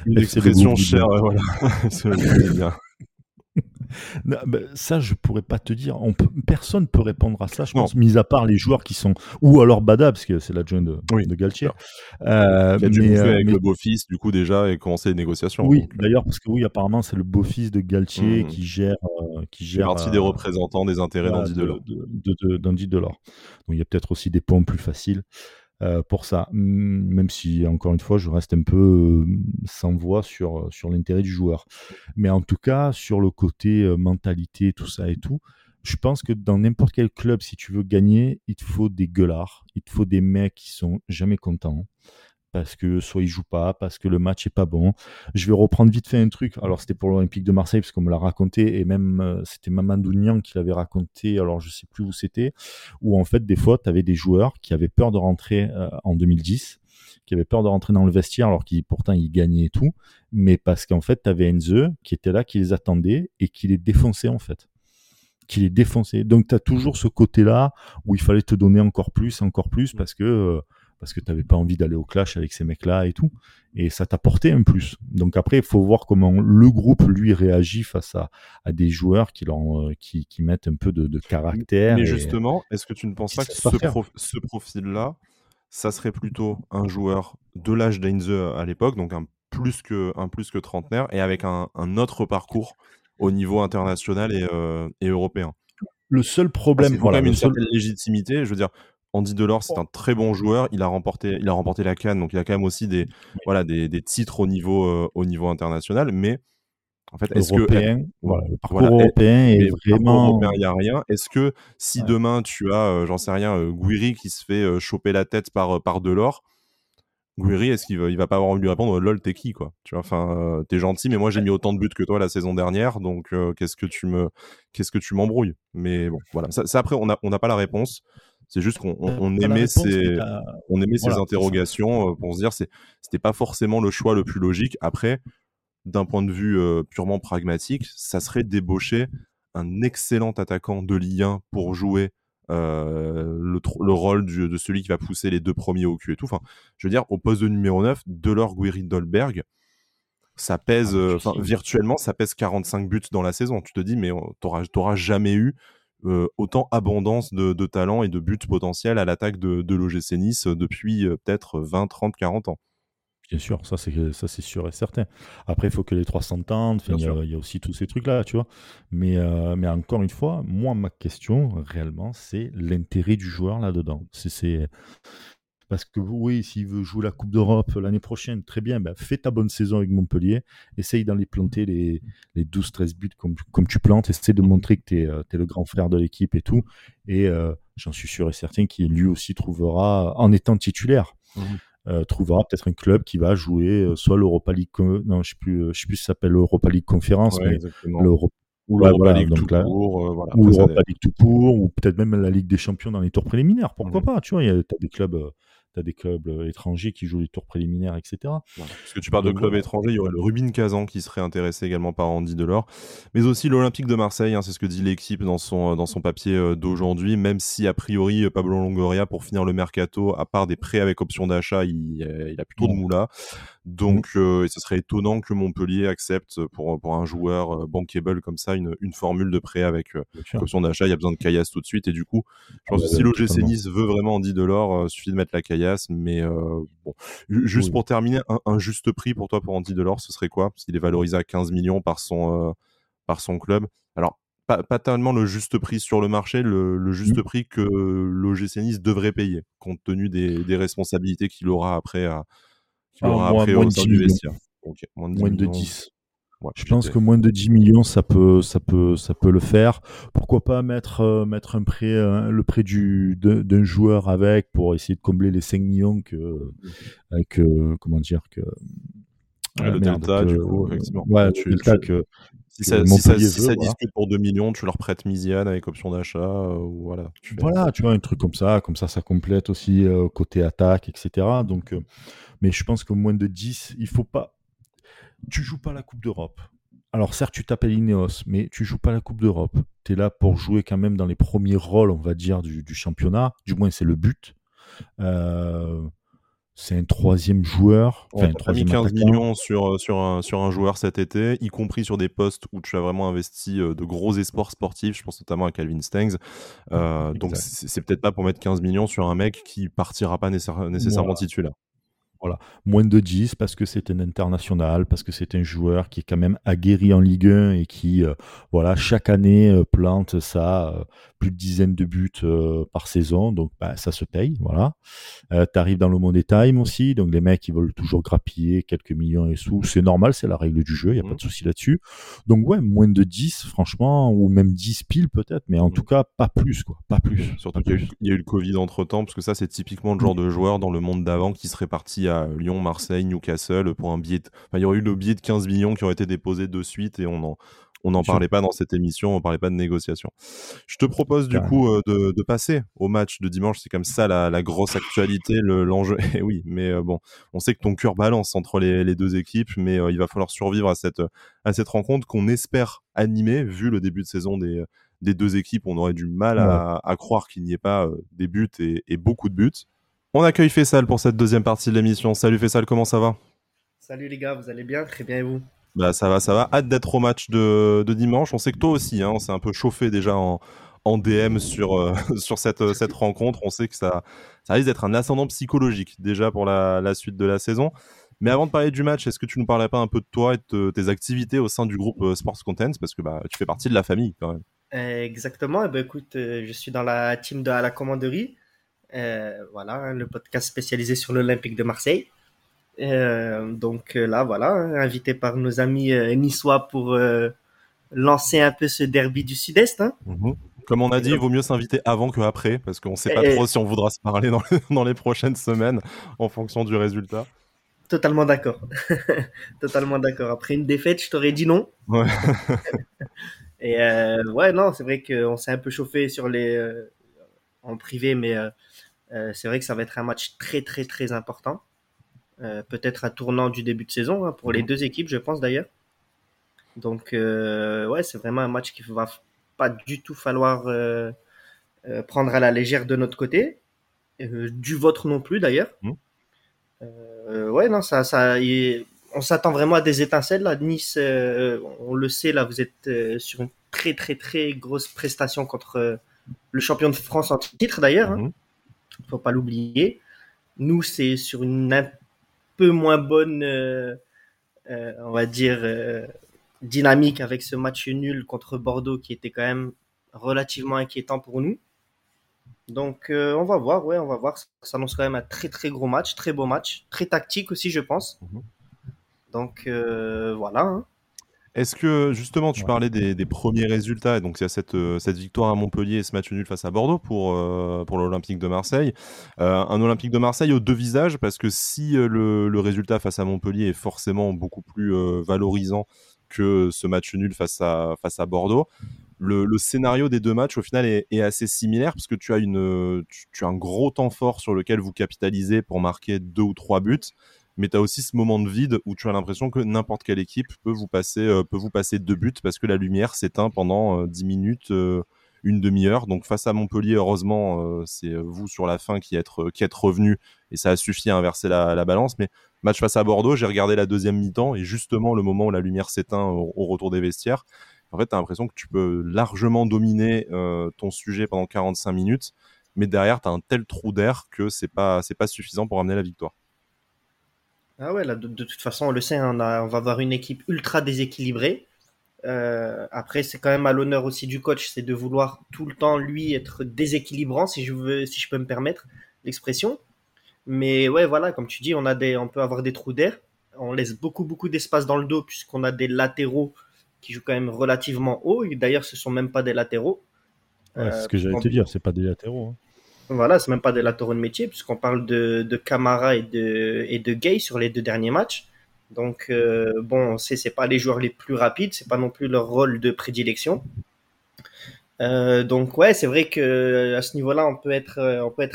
une expression chère voilà. ça, je pourrais pas te dire. On peut, personne peut répondre à ça, je pense, mis à part les joueurs qui sont. Ou alors Bada, parce que c'est l'adjoint de, de Galtier. Euh, qui a dû mais, euh, avec le beau-fils, du coup, déjà, et commencer les négociations. Oui, euh. d'ailleurs, parce que oui, apparemment, c'est le beau-fils de Galtier mmh. qui gère. Euh, qui gère partie des représentants des intérêts d'Andy Delors. De, de, de, Delors. Donc, il y a peut-être aussi des ponts plus faciles. Euh, pour ça. Même si, encore une fois, je reste un peu euh, sans voix sur, sur l'intérêt du joueur. Mais en tout cas, sur le côté euh, mentalité, tout ça et tout, je pense que dans n'importe quel club, si tu veux gagner, il te faut des gueulards, il te faut des mecs qui sont jamais contents parce que soit il joue pas, parce que le match est pas bon. Je vais reprendre vite fait un truc. Alors c'était pour l'Olympique de Marseille parce qu'on me l'a raconté et même euh, c'était Mamadou Niang qui l'avait raconté. Alors je sais plus où c'était. Où en fait des fois tu avais des joueurs qui avaient peur de rentrer euh, en 2010 qui avaient peur de rentrer dans le vestiaire alors qu'ils pourtant ils gagnaient et tout, mais parce qu'en fait tu avais Enze qui était là, qui les attendait et qui les défonçait en fait qui les défonçait. Donc tu as toujours ce côté-là où il fallait te donner encore plus, encore plus, parce que euh, parce que tu n'avais pas envie d'aller au clash avec ces mecs-là et tout. Et ça t'apportait un plus. Donc après, il faut voir comment le groupe, lui, réagit face à, à des joueurs qui, euh, qui, qui, mettent un peu de, de caractère. Mais justement, est-ce que tu ne penses pas que ce, ce profil-là, ça serait plutôt un joueur de l'âge d'Ainze à l'époque, donc un plus, que, un plus que trentenaire, et avec un, un autre parcours au niveau international et, euh, et européen? Le seul problème, voilà, une certaine légitimité. Je veux dire, Andy Delors, c'est un très bon joueur. Il a remporté, il a remporté la Cannes, donc il a quand même aussi des, voilà, des, des titres au niveau, euh, au niveau international. Mais en fait, est-ce que voilà, le parcours européen est vraiment il n'y a rien. Est-ce que si demain tu as, euh, j'en sais rien, euh, Guiri qui se fait choper la tête par par Delors, Guiri, est-ce qu'il va, il va pas avoir envie de lui répondre lol t'es qui quoi? Tu vois, enfin, t'es gentil, mais moi j'ai mis autant de buts que toi la saison dernière, donc qu'est-ce que tu me, qu'est-ce que tu m'embrouilles? Mais bon, voilà. Ça, ça après, on n'a on n'a pas la réponse. C'est juste qu'on on, aimait ces, on aimait ces interrogations euh, pour se dire c'est c'était pas forcément le choix le plus logique. Après, d'un point de vue euh, purement pragmatique, ça serait débaucher un excellent attaquant de Ligue 1 pour jouer euh, le, le, rôle de celui qui va pousser les deux premiers au cul et tout. Enfin, je veux dire, au poste de numéro 9, Delors Guiri Dolberg, ça pèse, ah, virtuellement, ça pèse 45 buts dans la saison. Tu te dis, mais t'auras jamais eu euh, autant abondance de, talent et de buts potentiels à l'attaque de, de l'OGC Nice euh, depuis euh, peut-être 20, 30, 40 ans. Bien sûr, ça c'est ça c'est sûr et certain. Après, il faut que les 300 tentent. Il y, a aussi tous ces trucs là, tu vois. Mais mais encore une fois, moi ma question réellement, c'est l'intérêt du joueur là dedans. C'est Parce que oui, s'il veut jouer la Coupe d'Europe l'année prochaine, très bien, ben, fais ta bonne saison avec Montpellier, essaye d'en les planter les, les 12-13 buts comme, comme tu plantes, essaie de montrer que tu es, es, le grand frère de l'équipe et tout. Et euh, j'en suis sûr et certain qu'il lui aussi trouvera, en étant titulaire, mmh. euh, trouvera peut-être un club qui va jouer euh, soit l'Europa League, non, je sais plus, je sais plus si ça s'appelle l'Europa League Conférence, ouais, mais l'Europa ou l'Europa League tout court, euh, voilà, ou l'Europa League tout court, ou peut-être même la Ligue des Champions dans les tours préliminaires. Pourquoi pas Tu vois, il y a des clubs tu as des clubs euh, étrangers qui jouent les tours préliminaires, etc. Parce que tu parles de clubs étrangers, il y aurait le Rubin Kazan qui serait intéressé également par Andy Delors, mais aussi l'Olympique de Marseille, hein, c'est ce que dit l'équipe dans son, dans son papier euh, d'aujourd'hui, même si a priori Pablo Longoria, pour finir le mercato, à part des prêts avec option d'achat, il, il, a plutôt de moula. Donc, euh, ce serait étonnant que Montpellier accepte pour, pour un joueur bankable comme ça une, une formule de prêt avec option d'achat. Il y a besoin de caillasse tout de suite. Et du coup, je pense que si l'OGC Nice veut vraiment Andy Delors, il suffit de mettre la caillasse. Mais bon, juste pour terminer, un, juste prix pour toi pour Andy Delors, ce serait quoi? Parce qu'il est valorisé à 15 millions par son, par son club. Alors, pas, pas, tellement le juste prix sur le marché, le, le juste mmh. prix que l'OGC Nice devrait payer, compte tenu des, des responsabilités qu'il aura après à qui aura après moins, au sein du vestiaire. Okay, moins de 10. Moins de 10. Ouais, je pense que moins de 10 millions, ça peut, ça peut, ça peut le faire. Pourquoi pas mettre, euh, mettre un prêt, euh, le prêt du, d'un joueur avec pour essayer de combler les 5 millions que, avec, euh, comment dire, que, ah, le merde, delta, du coup, effectivement. Ouais, tu, delta que, si ça, si ça, si ça discute pour 2 millions, tu leur prêtes Misiane avec option d'achat, euh, voilà. Tu voilà, tu vois, un truc comme ça, comme ça, ça complète aussi euh, côté attaque, etc. Donc, euh, mais je pense que moins de 10, il faut pas. Tu joues pas la Coupe d'Europe. Alors certes, tu t'appelles Ineos, mais tu joues pas la Coupe d'Europe. Tu es là pour jouer quand même dans les premiers rôles, on va dire, du, du championnat. Du moins, c'est le but. Euh, c'est un troisième joueur. Enfin, mis 15 millions sur, euh, sur, un, sur un joueur cet été, y compris sur des postes où tu as vraiment investi euh, de gros espoirs sportifs. Je pense notamment à Calvin Stengs. Euh, donc, c'est peut-être pas pour mettre 15 millions sur un mec qui partira pas nécessairement voilà. titulaire. Voilà. Moins de 10 parce que c'est un international, parce que c'est un joueur qui est quand même aguerri en Ligue 1 et qui, euh, voilà, chaque année euh, plante ça, euh, plus de dizaines de buts par saison. Donc, bah, ça se paye. Voilà. tu arrives dans le monde des time aussi. Donc, les mecs, ils veulent toujours grappiller quelques millions et sous. C'est normal, c'est la règle du jeu. Il n'y a pas de mmh. souci là-dessus. Donc, ouais, moins de 10, franchement, ou même 10 piles peut-être, mais en mmh. tout cas, pas plus, quoi. Pas plus. Surtout qu'il y, y, a eu le Covid entre temps, parce que ça, c'est typiquement le genre de joueur dans le monde d'avant qui serait parti à Lyon, Marseille, Newcastle pour un billet. Enfin, il y aurait eu le billet de 15 millions qui aurait été déposé de suite et on n'en on n'en parlait pas dans cette émission, on parlait pas de négociation. Je te propose du coup euh, de, de, passer au match de dimanche. C'est comme ça la, la grosse actualité, l'enjeu. Le, eh oui, mais euh, bon, on sait que ton cœur balance entre les, les deux équipes, mais euh, il va falloir survivre à cette, à cette rencontre qu'on espère animer, vu le début de saison des, des deux équipes. On aurait du mal ouais. à, à, croire qu'il n'y ait pas des buts et, et beaucoup de buts. On accueille Fessal pour cette deuxième partie de l'émission. Salut Fessal, comment ça va? Salut les gars, vous allez bien? Très bien et vous? Bah ça va, ça va. Hâte d'être au match de, de, dimanche. On sait que toi aussi, hein, on s'est un peu chauffé déjà en, en DM sur, euh, sur cette, cette rencontre. On sait que ça, ça risque d'être un ascendant psychologique déjà pour la, la, suite de la saison. Mais avant de parler du match, est-ce que tu nous parlerais pas un peu de toi et de tes activités au sein du groupe euh, Sports Contents? Parce que bah, tu fais partie de la famille quand même. Exactement. Eh ben, écoute, euh, je suis dans la team de à la commanderie. Euh, voilà, hein, le podcast spécialisé sur l'Olympique de Marseille. Euh, donc euh, là, voilà, hein, invité par nos amis euh, niçois pour lancer un peu ce derby du Sud-Est. Hein. Mmh. Comme on a dit, il vaut mieux s'inviter avant que après, parce qu'on ne sait pas trop si on voudra se parler dans, le, dans les prochaines semaines en fonction du résultat. Totalement d'accord. Totalement d'accord. Après une défaite, je t'aurais dit non. Ouais. et ouais, non, c'est vrai qu'on s'est un peu chauffé sur les en privé, mais euh, euh, c'est vrai que ça va être un match très très très important. Euh, peut-être un tournant du début de saison hein, pour les deux équipes, je pense d'ailleurs. Donc ouais, c'est vraiment un match qu'il va pas du tout falloir prendre à la légère de notre côté, du vôtre non plus d'ailleurs. Mmh. ouais, non, ça, ça, y on s'attend vraiment à des étincelles là. Nice, on le sait là, vous êtes sur une très très très grosse prestation contre le champion de France en titre d'ailleurs, il hein. Ne faut pas l'oublier. Nous, c'est sur une un peu moins bonne, euh, euh, on va dire, euh, dynamique avec ce match nul contre Bordeaux qui était quand même relativement inquiétant pour nous. Donc euh, on va voir, ouais, on va voir. Ça s'annonce quand même un très très gros match, très beau match, très tactique aussi, je pense. Mhm. Donc euh, voilà. Hein. Est-ce que justement tu parlais des, premiers résultats, et donc il y a cette, euh, cette victoire à Montpellier et ce match nul face à Bordeaux pour, pour l'Olympique de Marseille. un Olympique de Marseille aux deux visages, parce que si le, le, résultat face à Montpellier est forcément beaucoup plus valorisant que ce match nul face à, face à Bordeaux, le, scénario des deux matchs au final est, assez similaire parce que tu as, une, tu, as un gros temps fort sur lequel vous capitalisez pour marquer deux ou trois buts, mais tu as aussi ce moment de vide où tu as l'impression que n'importe quelle équipe peut vous passer, euh, peut vous passer deux buts parce que la lumière s'éteint pendant euh, dix minutes, euh, une demi-heure. Donc face à Montpellier, heureusement, c'est vous sur la fin qui êtes, qui êtes revenu et ça a suffi à inverser la, la balance. Mais match face à Bordeaux, j'ai regardé la deuxième mi-temps et justement le moment où la lumière s'éteint au retour des vestiaires en fait, tu as l'impression que tu peux largement dominer euh, ton sujet pendant 45 minutes, mais derrière, tu as un tel trou d'air que c'est pas, c'est pas suffisant pour amener la victoire. Ah ouais, là, de, toute façon, on le sait, hein, on, on, va avoir une équipe ultra déséquilibrée. Euh, après, c'est quand même à l'honneur aussi du coach, c'est de vouloir tout le temps, lui, être déséquilibrant, si je, veux, si je peux me permettre l'expression. Mais ouais, voilà, comme tu dis, on, a des, on peut avoir des trous d'air. On laisse beaucoup, beaucoup d'espace dans le dos, puisqu'on a des latéraux qui joue quand même relativement haut. D'ailleurs, ce sont même pas des latéraux. c'est ce que j'allais te dire, c'est pas des latéraux. Hein. Voilà, c'est même pas des latéraux de métier, puisqu'on parle de, de Camara et de, de Gay sur les deux derniers matchs. Donc, euh, bon, on sait, c'est pas les joueurs les plus rapides, c'est pas non plus leur rôle de prédilection. Euh, donc, ouais, c'est vrai que à ce niveau-là, on peut être,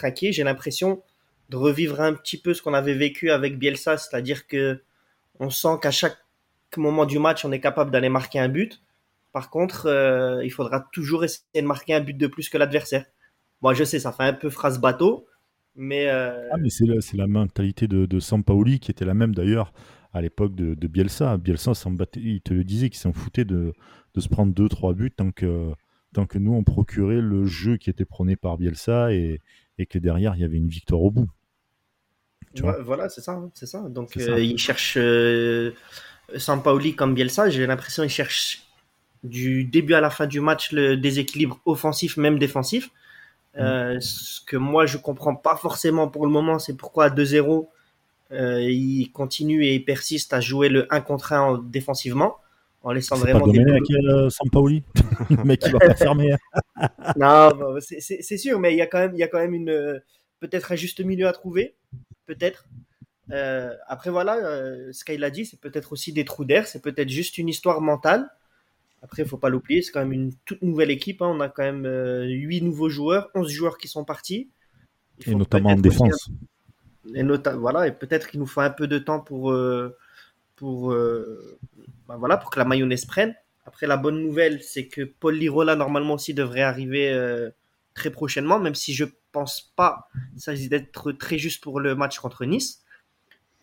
inquiet. J'ai l'impression de revivre un petit peu ce qu'on avait vécu avec Bielsa, c'est-à-dire que on sent qu'à chaque moment du match, on est capable d'aller marquer un but. Par contre, euh, il faudra toujours essayer de marquer un but de plus que l'adversaire. Moi, je sais, ça fait un peu phrase bateau, mais. Euh, ah, mais c'est la, la, mentalité de, de Sampaoli qui était la même d'ailleurs à l'époque de, Bielsa. Bielsa, il te le disait qu'il s'en foutait de, de, se prendre 2-3 buts tant que, tant que nous, on procurait le jeu qui était prôné par Bielsa et, et que derrière, il y avait une victoire au bout. voilà, c'est ça, hein, c'est ça. Donc, euh, il cherche Sampaoli comme Bielsa, j'ai l'impression qu'il cherche du début à la fin du match le déséquilibre offensif, même défensif. Euh, ce que moi je comprends pas forcément pour le moment, c'est pourquoi à 2-0, euh, il continue et il persiste à jouer le 1 contre 1 défensivement en laissant vraiment pas des avec euh, Sampaoli, le mec qui va pas fermer. non, c'est sûr, mais il y a quand même, il y a quand même une peut-être un juste milieu à trouver, peut-être. Euh, après, voilà, euh, ce qu'il a dit, c'est peut-être aussi des trous d'air, c'est peut-être juste une histoire mentale. Après, il faut pas l'oublier, c'est quand même une toute nouvelle équipe. Hein. On a quand même euh, 8 nouveaux joueurs, 11 joueurs qui sont partis. Et notamment en défense. Et voilà, et peut-être qu'il nous faut un peu de temps pour, euh, pour, euh, ben voilà, pour que la mayonnaise prenne. Après, la bonne nouvelle, c'est que Paul Lirola, normalement aussi, devrait arriver très prochainement, même si je pense pas il s'agit d'être très juste pour le match contre Nice.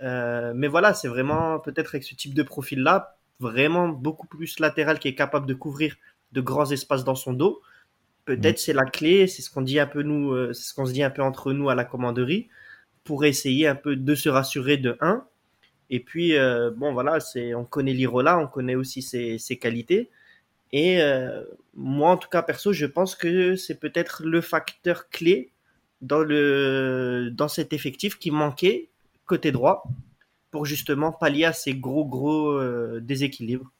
Mais voilà, c'est vraiment peut-être avec ce type de profil-là, vraiment beaucoup plus latéral qui est capable de couvrir de grands espaces dans son dos. Peut-être mm. c'est la clé, c'est ce qu'on dit un peu nous, euh, c'est ce qu'on se dit un peu entre nous à la commanderie pour essayer un peu de se rassurer de 1. Et puis euh, bon voilà, c'est on connaît Lirola, on connaît aussi ses, ses qualités. Et moi en tout cas perso, je pense que c'est peut-être le facteur clé dans le dans cet effectif qui manquait côté droit pour justement pallier à ces gros gros euh, déséquilibres.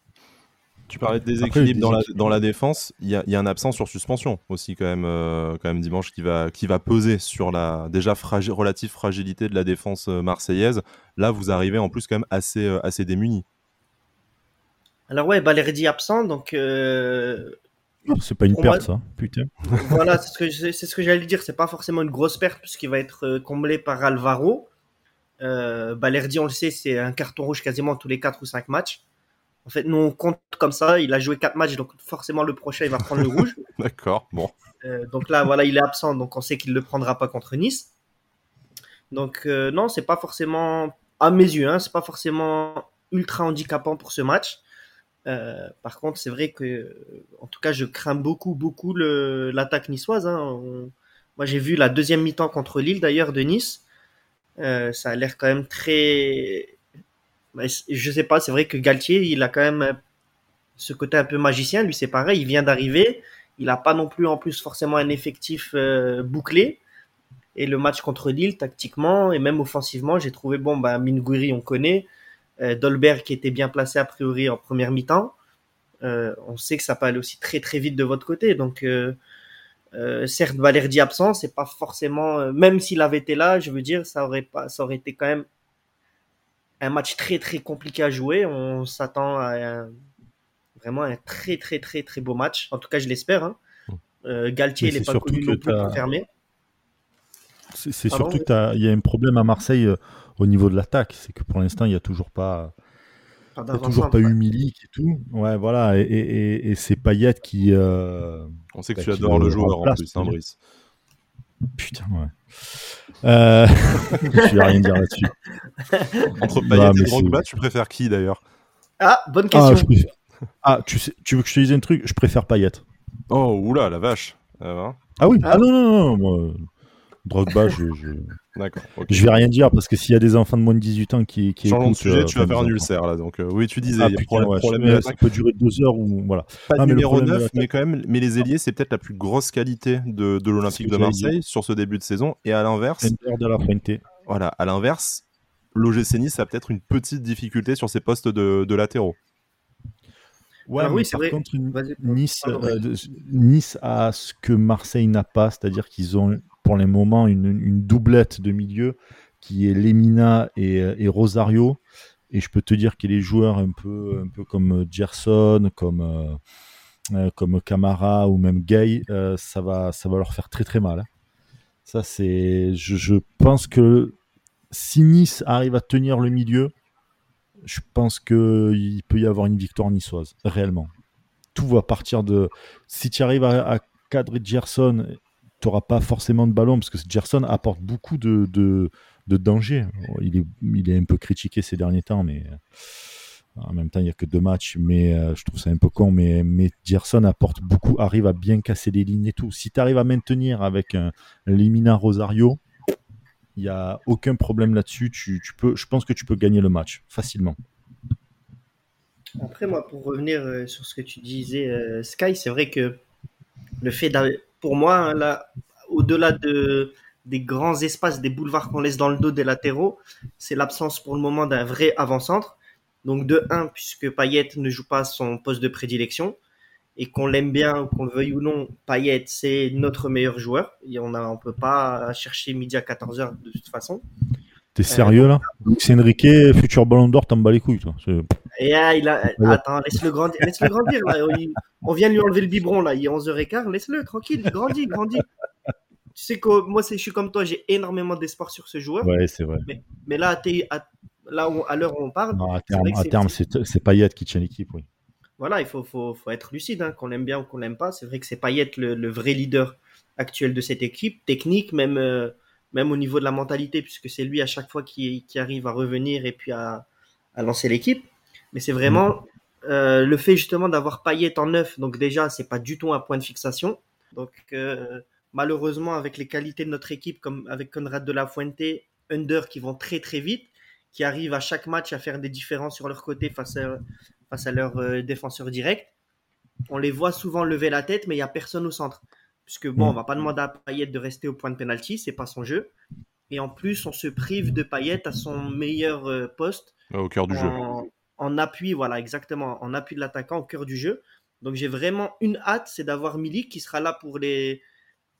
Tu parlais de déséquilibre dans, la, dans la défense. Il y, a, un absent sur suspension aussi quand même, euh, quand même dimanche qui va, qui va peser sur la déjà relative fragilité de la défense euh, marseillaise. Là, vous arrivez en plus quand même assez, assez démunis. Alors ouais, Balerdi absent, donc... C'est pas une perte, ça, putain. Voilà, c'est ce que, c'est ce que j'allais dire. C'est pas forcément une grosse perte puisqu'il va être comblé par Alvaro. Euh, Balerdi, on le sait, c'est un carton rouge quasiment tous les 4 ou 5 matchs. En fait, nous, on compte comme ça. Il a joué 4 matchs, donc forcément, le prochain, il va prendre le rouge. D'accord, bon. Euh, donc là, voilà, il est absent, donc on sait qu'il ne le prendra pas contre Nice. Donc, euh, non, c'est pas forcément, à mes yeux, hein, c'est pas forcément ultra handicapant pour ce match. Euh, par contre, c'est vrai que, en tout cas, je crains beaucoup, beaucoup l'attaque niçoise. Hein. Moi, j'ai vu la deuxième mi-temps contre Lille, d'ailleurs, de Nice. Euh, ça a l'air quand même très. Je sais pas, c'est vrai que Galtier, il a quand même ce côté un peu magicien. Lui, c'est pareil, il vient d'arriver. il n'a pas non plus en plus forcément un effectif bouclé. Et le match contre Lille, tactiquement et même offensivement, j'ai trouvé bon, bah, Minguri, on connaît. Dolberg qui était bien placé a priori en première mi-temps. on sait que ça peut aller aussi très très vite de votre côté. Donc, euh, certes, Valerdi absent, c'est pas forcément, euh, même s'il avait été là, je veux dire, ça aurait pas, ça aurait été quand même un match très très compliqué à jouer. On s'attend à vraiment un très très très très beau match. En tout cas, je l'espère. Hein. Euh, Galtier, il n'est pas connu non plus confirmé. C'est surtout qu'il y a un problème à Marseille au niveau de l'attaque. C'est que pour l'instant, il n'y a toujours pas il n'y a toujours pas eu Milik et tout. Ouais, voilà. Et, et, et c'est Payet qui. Euh, On sait que bah, tu adores le joueur en plus, hein, Brice. Putain, ouais. Euh... je vais rien dire là-dessus. Entre Payet et Drogba, tu préfères qui d'ailleurs? Ah, bonne ah, question. Ah, tu, sais, tu veux que je te dise un truc? Je préfère Payet. Oh, oula, la vache. ah, ah oui Ah non, non, non. Moi, Drogba, je. je... D'accord. Je vais rien dire parce que s'il y a des enfants de moins de 18 ans qui, qui écoutent, de sujet, euh, tu vas faire un ulcère là. Donc euh, oui, tu disais. Ah, problème, ça peut durer deux heures ou voilà. Pas de numéro 9, mais quand même, mais les ailiers, c'est peut-être la plus grosse qualité de, de l'Olympique de Marseille sur ce début de saison. Et à l'inverse, de la voilà, à l'inverse, l'OGC Nice a peut-être une petite difficulté sur ses postes de, de latéraux. Ouais, oui, par vrai. contre, nice, euh, nice a ce que Marseille n'a pas, c'est-à-dire qu'ils ont pour les moments une, doublette de milieu qui est Lemina et, Rosario. Et je peux te dire que les joueurs un peu, un peu comme Gerson, comme, euh, euh, comme Camara ou même Gay, euh, ça, va, ça va leur faire très très mal. Hein. Ça, c'est, je, je, pense que si Nice arrive à tenir le milieu, je pense qu'il peut y avoir une victoire niçoise, réellement. Tout va partir de. Si tu arrives à, à cadrer Gerson n'auras pas forcément de ballon parce que Gerson apporte beaucoup de, de, danger. Il est, il est un peu critiqué ces derniers temps, mais en même temps, il n'y a que deux matchs. Mais euh, je trouve ça un peu con. Mais, mais Gerson apporte beaucoup, arrive à bien casser les lignes et tout. Si tu arrives à maintenir avec un, Limina Rosario, il n'y a aucun problème là-dessus. Tu, peux, je pense que tu peux gagner le match facilement. Après, moi, pour revenir euh, sur ce que tu disais, Sky, c'est vrai que le fait pour moi, hein, là, au-delà de, des grands espaces, des boulevards qu'on laisse dans le dos des latéraux, c'est l'absence pour le moment d'un vrai avant-centre. Donc de 1, puisque Payet ne joue pas son poste de prédilection, et qu'on l'aime bien, qu'on le veuille ou non, Payet, c'est notre meilleur joueur. Et on ne on peut pas chercher midi à 14h de toute façon. T'es sérieux là? C'est Enrique, futur ballon d'or, t'en bas les couilles. Toi. Et ah, il a... Attends, laisse-le grandir. Laisse-le grandir là. On vient lui enlever le biberon là, il est 11h15. Laisse-le tranquille, il grandit, grandit. Tu sais que moi, je suis comme toi, j'ai énormément d'espoir sur ce joueur. Ouais, c'est vrai. Mais, là, à, là où, à l'heure où on parle. à terme, c'est Payet qui tient l'équipe, oui. Voilà, il faut, faut, faut être lucide, hein, qu'on aime bien ou qu'on n'aime pas. C'est vrai que c'est Payet le, le, vrai leader actuel de cette équipe, technique, même. Euh, même au niveau de la mentalité, puisque c'est lui à chaque fois qui, arrive à revenir et puis à, lancer l'équipe. Mais c'est vraiment mm. euh, le fait justement d'avoir Payet en neuf. Donc déjà, c'est pas du tout un point de fixation. Donc euh, malheureusement, avec les qualités de notre équipe, comme avec Conrad de la Fuente, Under qui vont très très vite, qui arrivent à chaque match à faire des différences sur leur côté face à, face à leur euh, défenseur direct. On les voit souvent lever la tête, mais il n'y a personne au centre. Puisque bon, mm. on va pas demander à Payet de rester au point de penalty, c'est pas son jeu. Et en plus, on se prive de Payet à son meilleur euh, poste. Au cœur du jeu. En appui, voilà, exactement, en appui de l'attaquant au cœur du jeu. Donc j'ai vraiment une hâte, c'est d'avoir Milik qui sera là pour les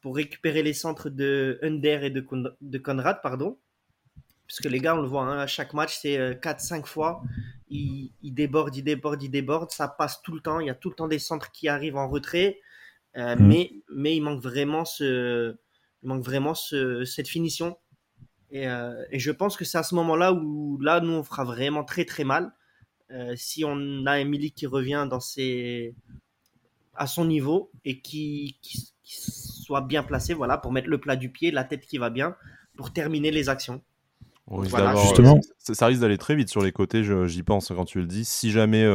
pour récupérer les centres de Under et de, de Conrad, pardon. Puisque les gars, on le voit, hein, à chaque match, c'est 4-5 euh, fois. Il, il, déborde, il déborde, il déborde. Ça passe tout le temps. Il y a tout le temps des centres qui arrivent en retrait. Euh, mm. mais, mais il manque vraiment, ce, il manque vraiment ce, cette finition. Et, euh, et, je pense que c'est à ce moment-là où là, nous, on fera vraiment très très mal. Euh, si on a Emily qui revient dans ses, à son niveau et qui, qui, soit bien placé voilà, pour mettre le plat du pied, la tête qui va bien, pour terminer les actions. Voilà, justement, ça, risque d'aller très vite sur les côtés, j'y pense quand tu le dis. Si jamais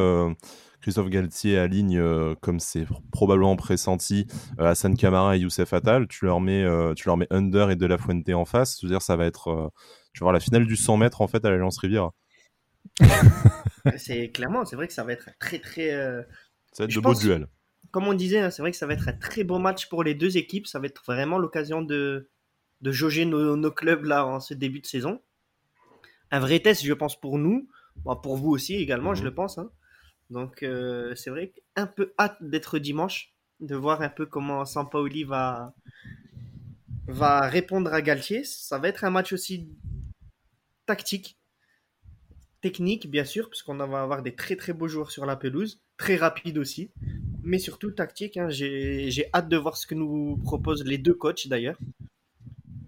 Christophe Galtier aligne, euh, comme c'est probablement pressenti, euh, Hassan Kamara et Youssef Attal, tu leur mets, euh, tu leur mets Under et De La Fuente en face. Je veux dire, ça va être, tu vois, la finale du 100 mètres en fait à l'Alliance Rivière. c'est clairement, c'est vrai que ça va être très très. Ça va être de beaux duels. comme on disait, hein, c'est vrai que ça va être un très beau match pour les deux équipes. Ça va être vraiment l'occasion de, de jauger nos, clubs là en ce début de saison. Un vrai test, je pense, pour nous. pour vous aussi également, je mhm. le pense. Hein. Donc euh, c'est vrai qu'un peu hâte d'être dimanche, de voir un peu comment Sampaoli va, va répondre à Galtier. Ça va être un match aussi tactique, technique bien sûr, puisqu'on va avoir des très très beaux joueurs sur la pelouse, très rapide aussi, mais surtout tactique. Hein. J'ai hâte de voir ce que nous proposent les deux coachs d'ailleurs.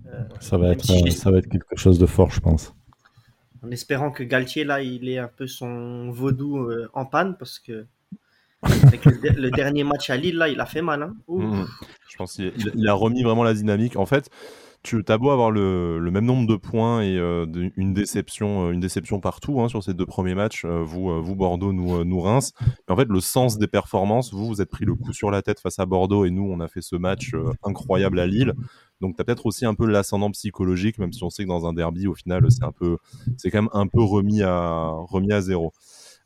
Euh, ça, va être, ça va être quelque chose de fort, je pense. En espérant que Galtier, là, il ait un peu son vaudou euh, en panne, parce que le, dernier match à Lille, là, il a fait mal. Hein. Mmh. Je pense qu'il a remis vraiment la dynamique. En fait, tu as beau avoir le, même nombre de points et une, déception, une déception partout hein, sur ces deux premiers matchs, vous, vous Bordeaux, nous, nous Reims. Mais en fait, le sens des performances, vous, vous êtes pris le coup sur la tête face à Bordeaux et nous, on a fait ce match incroyable à Lille. Donc, tu as peut-être aussi un peu l'ascendant psychologique, même si on sait que dans un derby, au final, c'est un peu, c'est quand même un peu remis à, remis à zéro.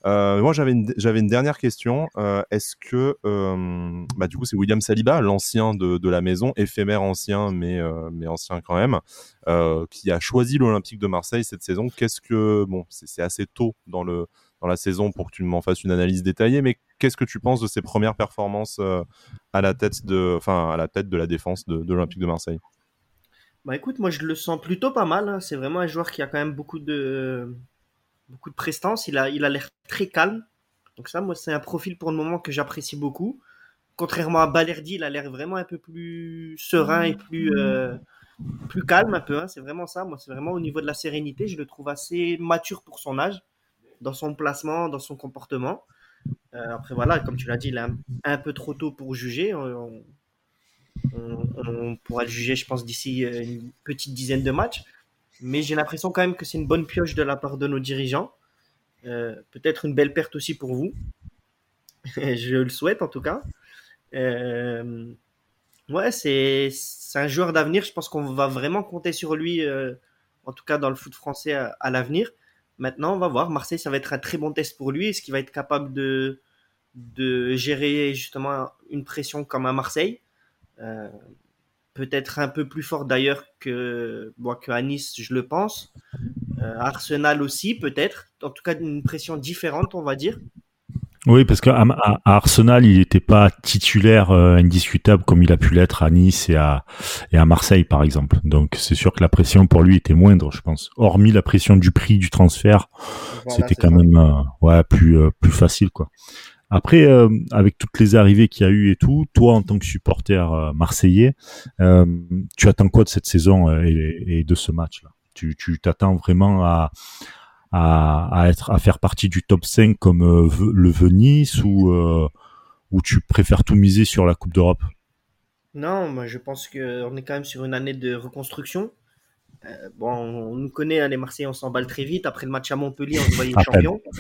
Euh, moi, j'avais une, j'avais une dernière question. Euh, est-ce que, euh, bah, du coup, c'est William Saliba, l'ancien de, de, la maison, éphémère ancien, mais, mais ancien quand même, qui a choisi l'Olympique de Marseille cette saison. Qu'est-ce que, bon, c'est, assez tôt dans, le, dans la saison pour que tu m'en fasses une analyse détaillée, mais qu'est-ce que tu penses de ses premières performances à la tête de, à la tête de la défense de, l'Olympique de Marseille? Bah écoute, moi je le sens plutôt pas mal. Hein. C'est vraiment un joueur qui a quand même beaucoup de, beaucoup de prestance. Il a, il a l'air très calme. Donc ça, moi, c'est un profil pour le moment que j'apprécie beaucoup. Contrairement à Balerdi, il a l'air vraiment un peu plus serein et plus, euh, plus calme un peu. Hein. C'est vraiment ça. Moi, c'est vraiment au niveau de la sérénité. Je le trouve assez mature pour son âge, dans son placement, dans son comportement. Euh, après, voilà, comme tu l'as dit, il est un, peu trop tôt pour juger. On, pourra le juger, je pense, d'ici une petite dizaine de matchs. Mais j'ai l'impression quand même que c'est une bonne pioche de la part de nos dirigeants. Euh, peut-être une belle perte aussi pour vous. je le souhaite en tout cas. Euh, ouais, c'est un joueur d'avenir. Je pense qu'on va vraiment compter sur lui, euh, en tout cas dans le foot français à, l'avenir. Maintenant, on va voir. Marseille, ça va être un très bon test pour lui. Est-ce qu'il va être capable de, gérer justement une pression comme à Marseille? Peut-être un peu plus fort d'ailleurs que, bon, que à Nice, je le pense. Euh, Arsenal aussi, peut-être. En tout cas, une pression différente, on va dire. Oui, parce qu'à à, Arsenal, il n'était pas titulaire euh, indiscutable comme il a pu l'être à Nice et à, et à Marseille, par exemple. Donc, c'est sûr que la pression pour lui était moindre, je pense. Hormis la pression du prix du transfert, c'était quand même euh, ouais, plus, plus facile, quoi. Après, euh, avec toutes les arrivées qu'il y a eu et tout, toi en tant que supporter euh, marseillais, euh, tu attends quoi de cette saison et, de ce match-là? Tu t'attends vraiment à, à, être à faire partie du top 5 comme le Venise ou ou tu préfères tout miser sur la Coupe d'Europe? Non, moi je pense qu'on est quand même sur une année de reconstruction. Euh, bon, on nous connaît, hein, les Marseillais, on s'emballe très vite. Après le match à Montpellier, on se voyait champion.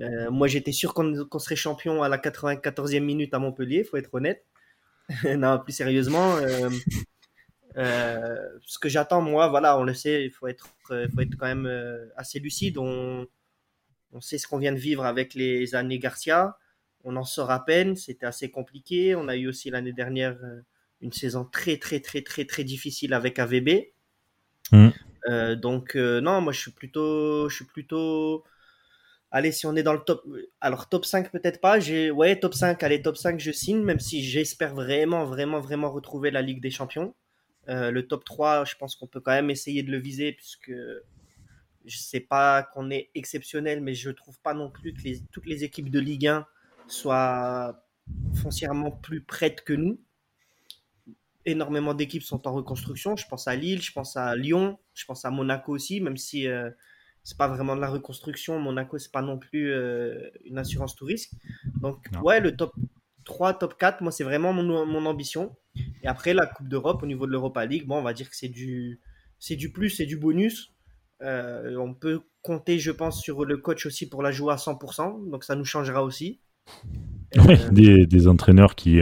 Euh, moi, j'étais sûr qu'on serait champion à la 94e minute à Montpellier, faut être honnête. non, plus sérieusement, euh, ce que j'attends, moi, voilà, on le sait, il faut être, faut être quand même assez lucide. On, on sait ce qu'on vient de vivre avec les années Garcia. On en sort à peine, c'était assez compliqué. On a eu aussi l'année dernière une saison très, très, très, très, très difficile avec AVB. Mm. Euh, donc euh, non, moi je suis plutôt, je suis plutôt. Allez, si on est dans le top, alors top 5 peut-être pas. J'ai, ouais, top 5. Allez, top 5, je signe, même si j'espère vraiment, vraiment, vraiment retrouver la Ligue des Champions. Euh, le top 3, je pense qu'on peut quand même essayer de le viser, puisque je sais pas qu'on est exceptionnel, mais je trouve pas non plus que les, toutes les équipes de Ligue 1 soient foncièrement plus prêtes que nous énormément d'équipes sont en reconstruction. Je pense à Lille, je pense à Lyon, je pense à Monaco aussi, même si euh, c'est pas vraiment de la reconstruction. Monaco, c'est pas non plus euh, une assurance tout risque. Donc, ouais, le top 3, top 4, moi, c'est vraiment mon, mon, ambition. Et après, la Coupe d'Europe, au niveau de l'Europa League, bon, on va dire que c'est du, c'est du plus, c'est du bonus. Euh, on peut compter, je pense, sur le coach aussi pour la jouer à 100%. Donc, ça nous changera aussi. Oui, des, des, entraîneurs qui,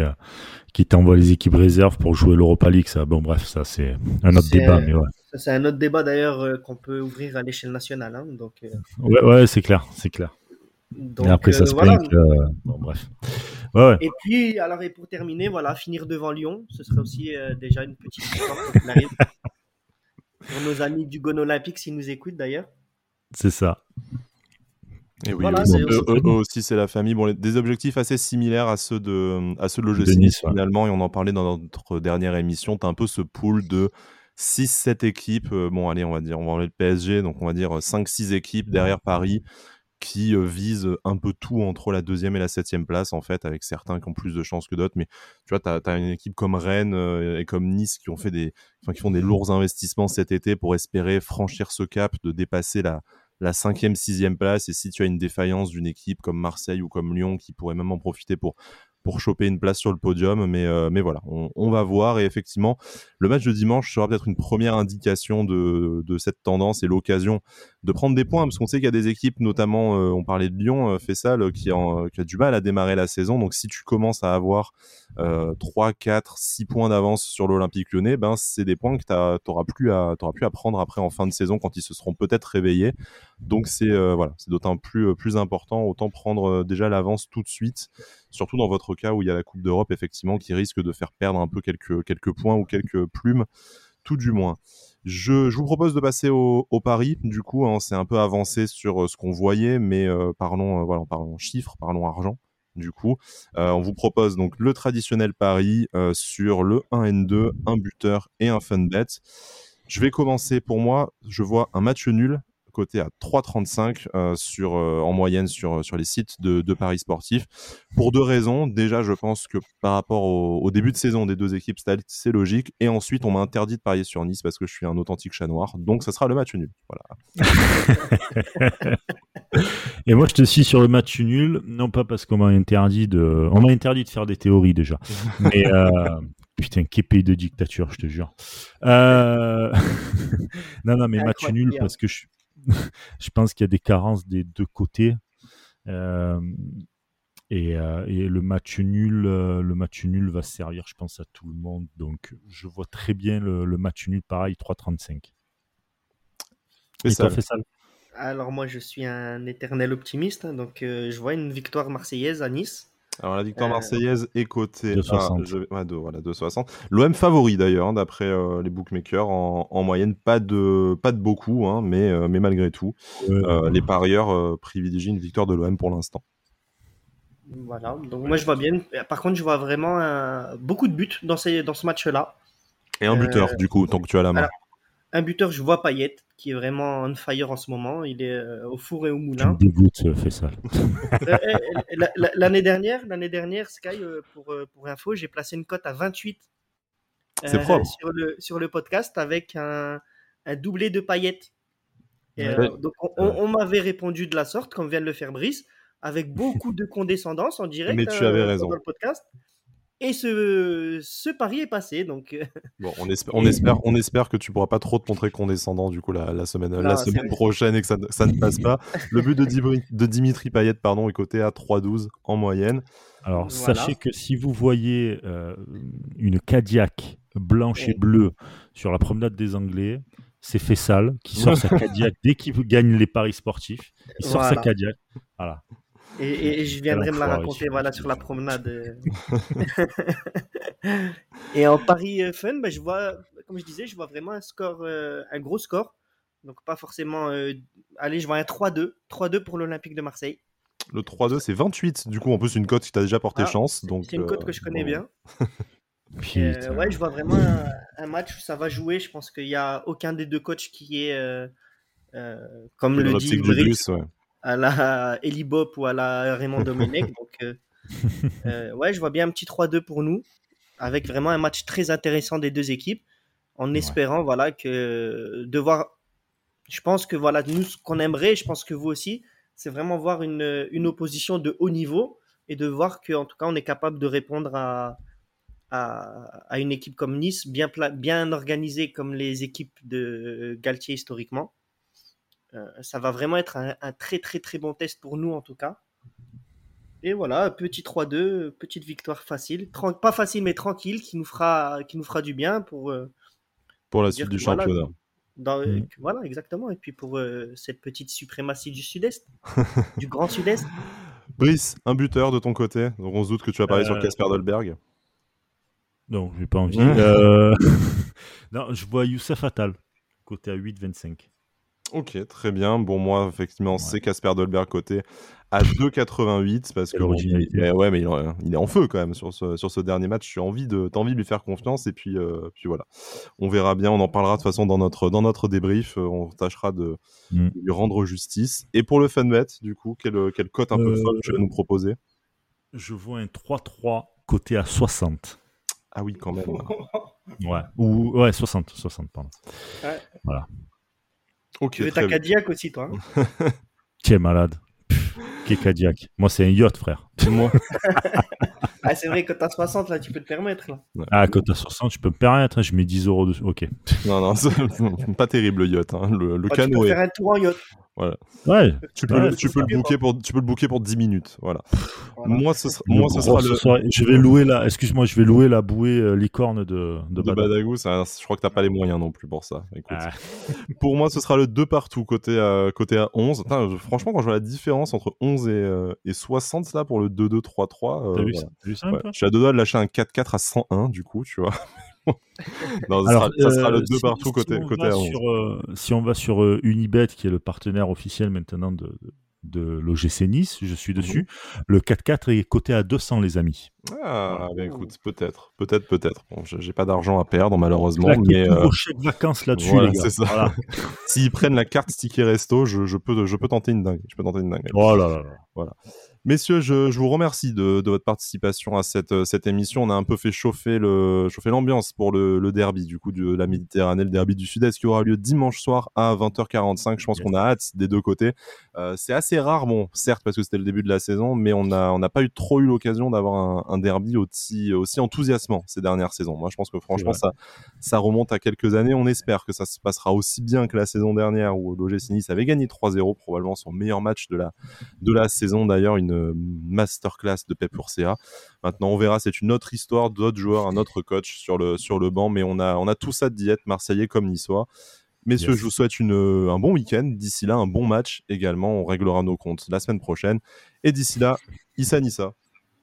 qui t'envoie les équipes réserves pour jouer l'Europa League. Ça, bon, bref, ça c'est un autre débat. Mais ouais. C'est un autre débat d'ailleurs euh, qu'on peut ouvrir à l'échelle nationale. Hein, donc, euh. ouais, ouais c'est clair, c'est clair. Donc, Et après, ça euh, se voilà. bon, bref. Et puis, alors, et pour terminer, voilà, finir devant Lyon, ce serait aussi euh, déjà une petite victoire Pour nos amis du Gon Olympique, s'ils nous écoutent d'ailleurs. C'est ça. Et oui, eux, aussi, c'est la famille. Bon, des objectifs assez similaires à ceux de, à ceux de l'OGC finalement, et on en parlait dans notre dernière émission. Tu as un peu ce pool de 6-7 équipes. Euh, bon, allez, on va dire, on va enlever le PSG, donc on va dire 5-6 équipes derrière Paris qui euh, visent un peu tout entre la deuxième et la septième place, en fait, avec certains qui ont plus de chances que d'autres. Mais tu vois, tu as, une équipe comme Rennes euh, et comme Nice qui ont fait des, font des lourds investissements cet été pour espérer franchir ce cap de dépasser la, la cinquième, sixième place. Et si tu as une défaillance d'une équipe comme Marseille ou comme Lyon qui pourrait même en profiter pour pour choper une place sur le podium. Mais, euh, mais voilà, on, va voir. Et effectivement, le match de dimanche sera peut-être une première indication de, de cette tendance et l'occasion de prendre des points, parce qu'on sait qu'il y a des équipes, notamment, euh, on parlait de Lyon, euh, Fessal, qui, qui, a du mal à démarrer la saison. Donc si tu commences à avoir 3, 4, 6 points d'avance sur l'Olympique lyonnais, ben, c'est des points que tu n'auras plus, à, plus à prendre après en fin de saison quand ils se seront peut-être réveillés. Donc c'est voilà, c'est d'autant plus, plus important, autant prendre déjà l'avance tout de suite, surtout dans votre cas où il y a la Coupe d'Europe, effectivement, qui risque de faire perdre un peu quelques, quelques points ou quelques plumes, tout du moins. Je, je vous propose de passer au, au pari. Du coup, hein, c'est un peu avancé sur euh, ce qu'on voyait, mais euh, parlons, euh, voilà, parlons chiffres, parlons argent. Du coup, on vous propose donc le traditionnel pari sur le 1 N2, un buteur et un fun bet. Je vais commencer pour moi. Je vois un match nul côté à 3,35 euh, sur, euh, en moyenne sur, sur les sites de, paris sportifs. Pour deux raisons. Déjà, je pense que par rapport au, début de saison des deux équipes, c'est logique. Et ensuite, on m'a interdit de parier sur Nice parce que je suis un authentique chat noir. Donc, ça sera le match nul. Voilà. et moi, je te suis sur le match nul, non pas parce qu'on m'a interdit de, on m'a interdit de faire des théories déjà, mais euh, Putain, quel pays de dictature, je te jure. non, non, mais match nul parce que je, je pense qu'il y a des carences des deux côtés. Euh, euh, et, le match nul, euh, le match nul va servir, je pense, à tout le monde. Donc, je vois très bien le, match nul, pareil, 3-35. Et ça fait ça Alors moi, je suis un éternel optimiste, hein, donc je vois une victoire marseillaise à Nice. Alors la victoire euh, marseillaise est cotée à voilà, 2,60. L'OM favori d'ailleurs, hein, d'après euh, les bookmakers, en, moyenne, pas de, pas de beaucoup, hein, mais, euh, mais malgré tout, les parieurs privilégient une victoire de l'OM pour l'instant. Voilà, donc moi je vois bien. Par contre, je vois vraiment beaucoup de buts dans, ces, dans ce match-là. Et un buteur, du coup, tant que tu as la main. Un buteur, je vois Payet qui est vraiment on fire en ce moment. Il est euh, au four et au moulin. Tu me dégoûtes, fait ça. l'année dernière, l'année dernière, Sky, euh, pour, euh, pour info, j'ai placé une cote à 28 C'est propre. Sur, le, sur le podcast avec un, un doublé de paillettes. donc on, m'avait répondu de la sorte, comme vient de le faire Brice, avec beaucoup de condescendance en direct. Mais tu avais raison. Dans le podcast. Et ce, ce pari est passé. Donc... Euh, bon, on, espère, on, espère, on espère que tu pourras pas trop te montrer condescendant du coup la, la semaine, la semaine prochaine et que ça, ça, ne passe pas. Le but de, Dimitri, de Dimitri Payet pardon, est coté à 3,12 en moyenne. Alors sachez que si vous voyez euh, une Cadillac blanche et bleue sur la promenade des Anglais, c'est Fessal qui sort sa Cadillac dès qu'il gagne les paris sportifs. Il sort sa Cadillac. Voilà. Et, je viendrai me la raconter voilà, sur la promenade. et en Paris euh, Fun, bah, je vois, comme je disais, je vois vraiment un score, euh, un gros score. Donc pas forcément. Euh, allez, je vois un 3-2. 3-2 pour l'Olympique de Marseille. Le 3-2, c'est 28. Du coup, en plus, une cote qui t'a déjà porté ah, chance. C'est une cote que je connais bien. ouais, je vois vraiment un, match où ça va jouer. Je pense qu'il n'y a aucun des deux coachs qui est, comme le dit Brice, ouais à la Eli Bop ou à la Raymond Domenech. Donc, euh, euh, ouais, je vois bien un petit 3-2 pour nous, avec vraiment un match très intéressant des deux équipes, en espérant voilà que de voir. Je pense que voilà nous ce qu'on aimerait, je pense que vous aussi, c'est vraiment voir une, une, opposition de haut niveau et de voir qu'en tout cas on est capable de répondre à, à, à, une équipe comme Nice, bien, bien organisée comme les équipes de Galtier historiquement. Euh, ça va vraiment être un, très très très bon test pour nous en tout cas. Et voilà, petit 3-2, petite victoire facile, pas facile mais tranquille, qui nous fera, qui nous fera du bien pour euh, pour la suite du championnat. Mm. Voilà, exactement. Et puis pour euh, cette petite suprématie du Sud-Est, du Grand Sud-Est. Brice, un buteur de ton côté. Donc on se doute que tu vas parler sur Euh, Casper Dolberg. Non, j'ai pas envie. Mmh. Euh, non, je vois Youssef Attal, côté à 8,25. Ok, très bien. Bon, moi, effectivement, Ouais. c'est Casper Dolberg côté à 2,88 parce que bon, ouais, mais il, est- il est en feu quand même sur ce, sur ce dernier match. Tu as envie de, t'as envie de lui faire confiance et puis, euh, puis voilà. On verra bien. On en parlera de toute façon dans notre, dans notre débrief. Euh, On tâchera de, Mm. de lui rendre justice. Et pour le funbet, du coup, quelle, quelle cote un peu Euh, folle tu vas nous proposer? Je vois un 3-3 côté à 60. Ah oui, quand même. Ouais. Ou ouais, 60, 60 pardon. Ok, Tu veux ta bien. Cadillac aussi, toi hein Qui est malade. Qui est Cadillac. Moi, c'est un yacht, frère. Moi, Ah, c'est vrai que t'as 60, là, tu peux te permettre. Là. Ah, côté à 60, je peux me permettre. hein, je mets 10 euros dessus. Ok. non, non, c'est pas terrible le yacht. hein. Le, le Oh, tu peux faire un tour en yacht. Ouais. Tu peux, Ouais, le, tu, peux le booker pour, tu peux le booker pour 10 minutes. Voilà. Voilà. Moi, ce sera, Le moi, ce gros, sera ce le. soir, je vais louer la. Excuse-moi, je vais louer la bouée euh, licorne de, de, De Bada. Badagou, ça- je crois que t'as pas les moyens non plus pour ça. Écoute. Ah. Pour moi, ce sera le 2 partout côté à, côté à 11. Putain, je- franchement, quand je vois la différence entre 11 et, euh, et 60 là pour le 2-2-3-3, euh, voilà. je suis à deux doigts de lâcher un 4-4 à 101 du coup, tu vois. non, ça, Alors, sera, ça sera euh, le 2 si- partout si côté, on côté va à 11. sur, euh, si on va sur euh, Unibet, qui est le partenaire officiel maintenant de, de, de l'OGC Nice, je suis dessus. Mhm. Le 4-4 est coté à 200, les amis. Ah, bah écoute, peut-être, peut-être, peut-être. Bon, j'ai pas d'argent à perdre malheureusement, mais tous euh, vos chèques vacances là-dessus, voilà, les gars. c'est ça. Voilà. s'ils prennent la carte ticket resto, je, je peux, je peux tenter une dingue. Je peux tenter une dingue. Oh là là là. Messieurs, je, je vous remercie de, de votre participation à cette, euh, cette émission. On a un peu fait chauffer le chauffer l'ambiance pour le, le derby du coup de la Méditerranée, le derby du Sud-Est qui aura lieu dimanche soir à 20h45. Je pense Yes. qu'on a hâte des deux côtés. Euh, c'est assez rare, bon, certes parce que c'était le début de la saison, mais on n'a pas eu trop eu l'occasion d'avoir un, un derby aussi aussi enthousiasmant ces dernières saisons. Moi, je pense que franchement ça remonte à quelques années. On espère que ça se passera aussi bien que la saison dernière où l'OGC Nice avait gagné 3-0, probablement son meilleur match de la de la saison d'ailleurs une masterclass de Pep Urcea. Maintenant on verra, c'est une autre histoire d'autres joueurs, un autre coach sur le sur le banc, mais on a on a tout ça d'y être marseillais comme niçois. Messieurs, Yes. je vous souhaite une, un bon week-end. D'ici là, un bon match également. On réglera nos comptes la semaine prochaine. Et d'ici là, Issa Nissa.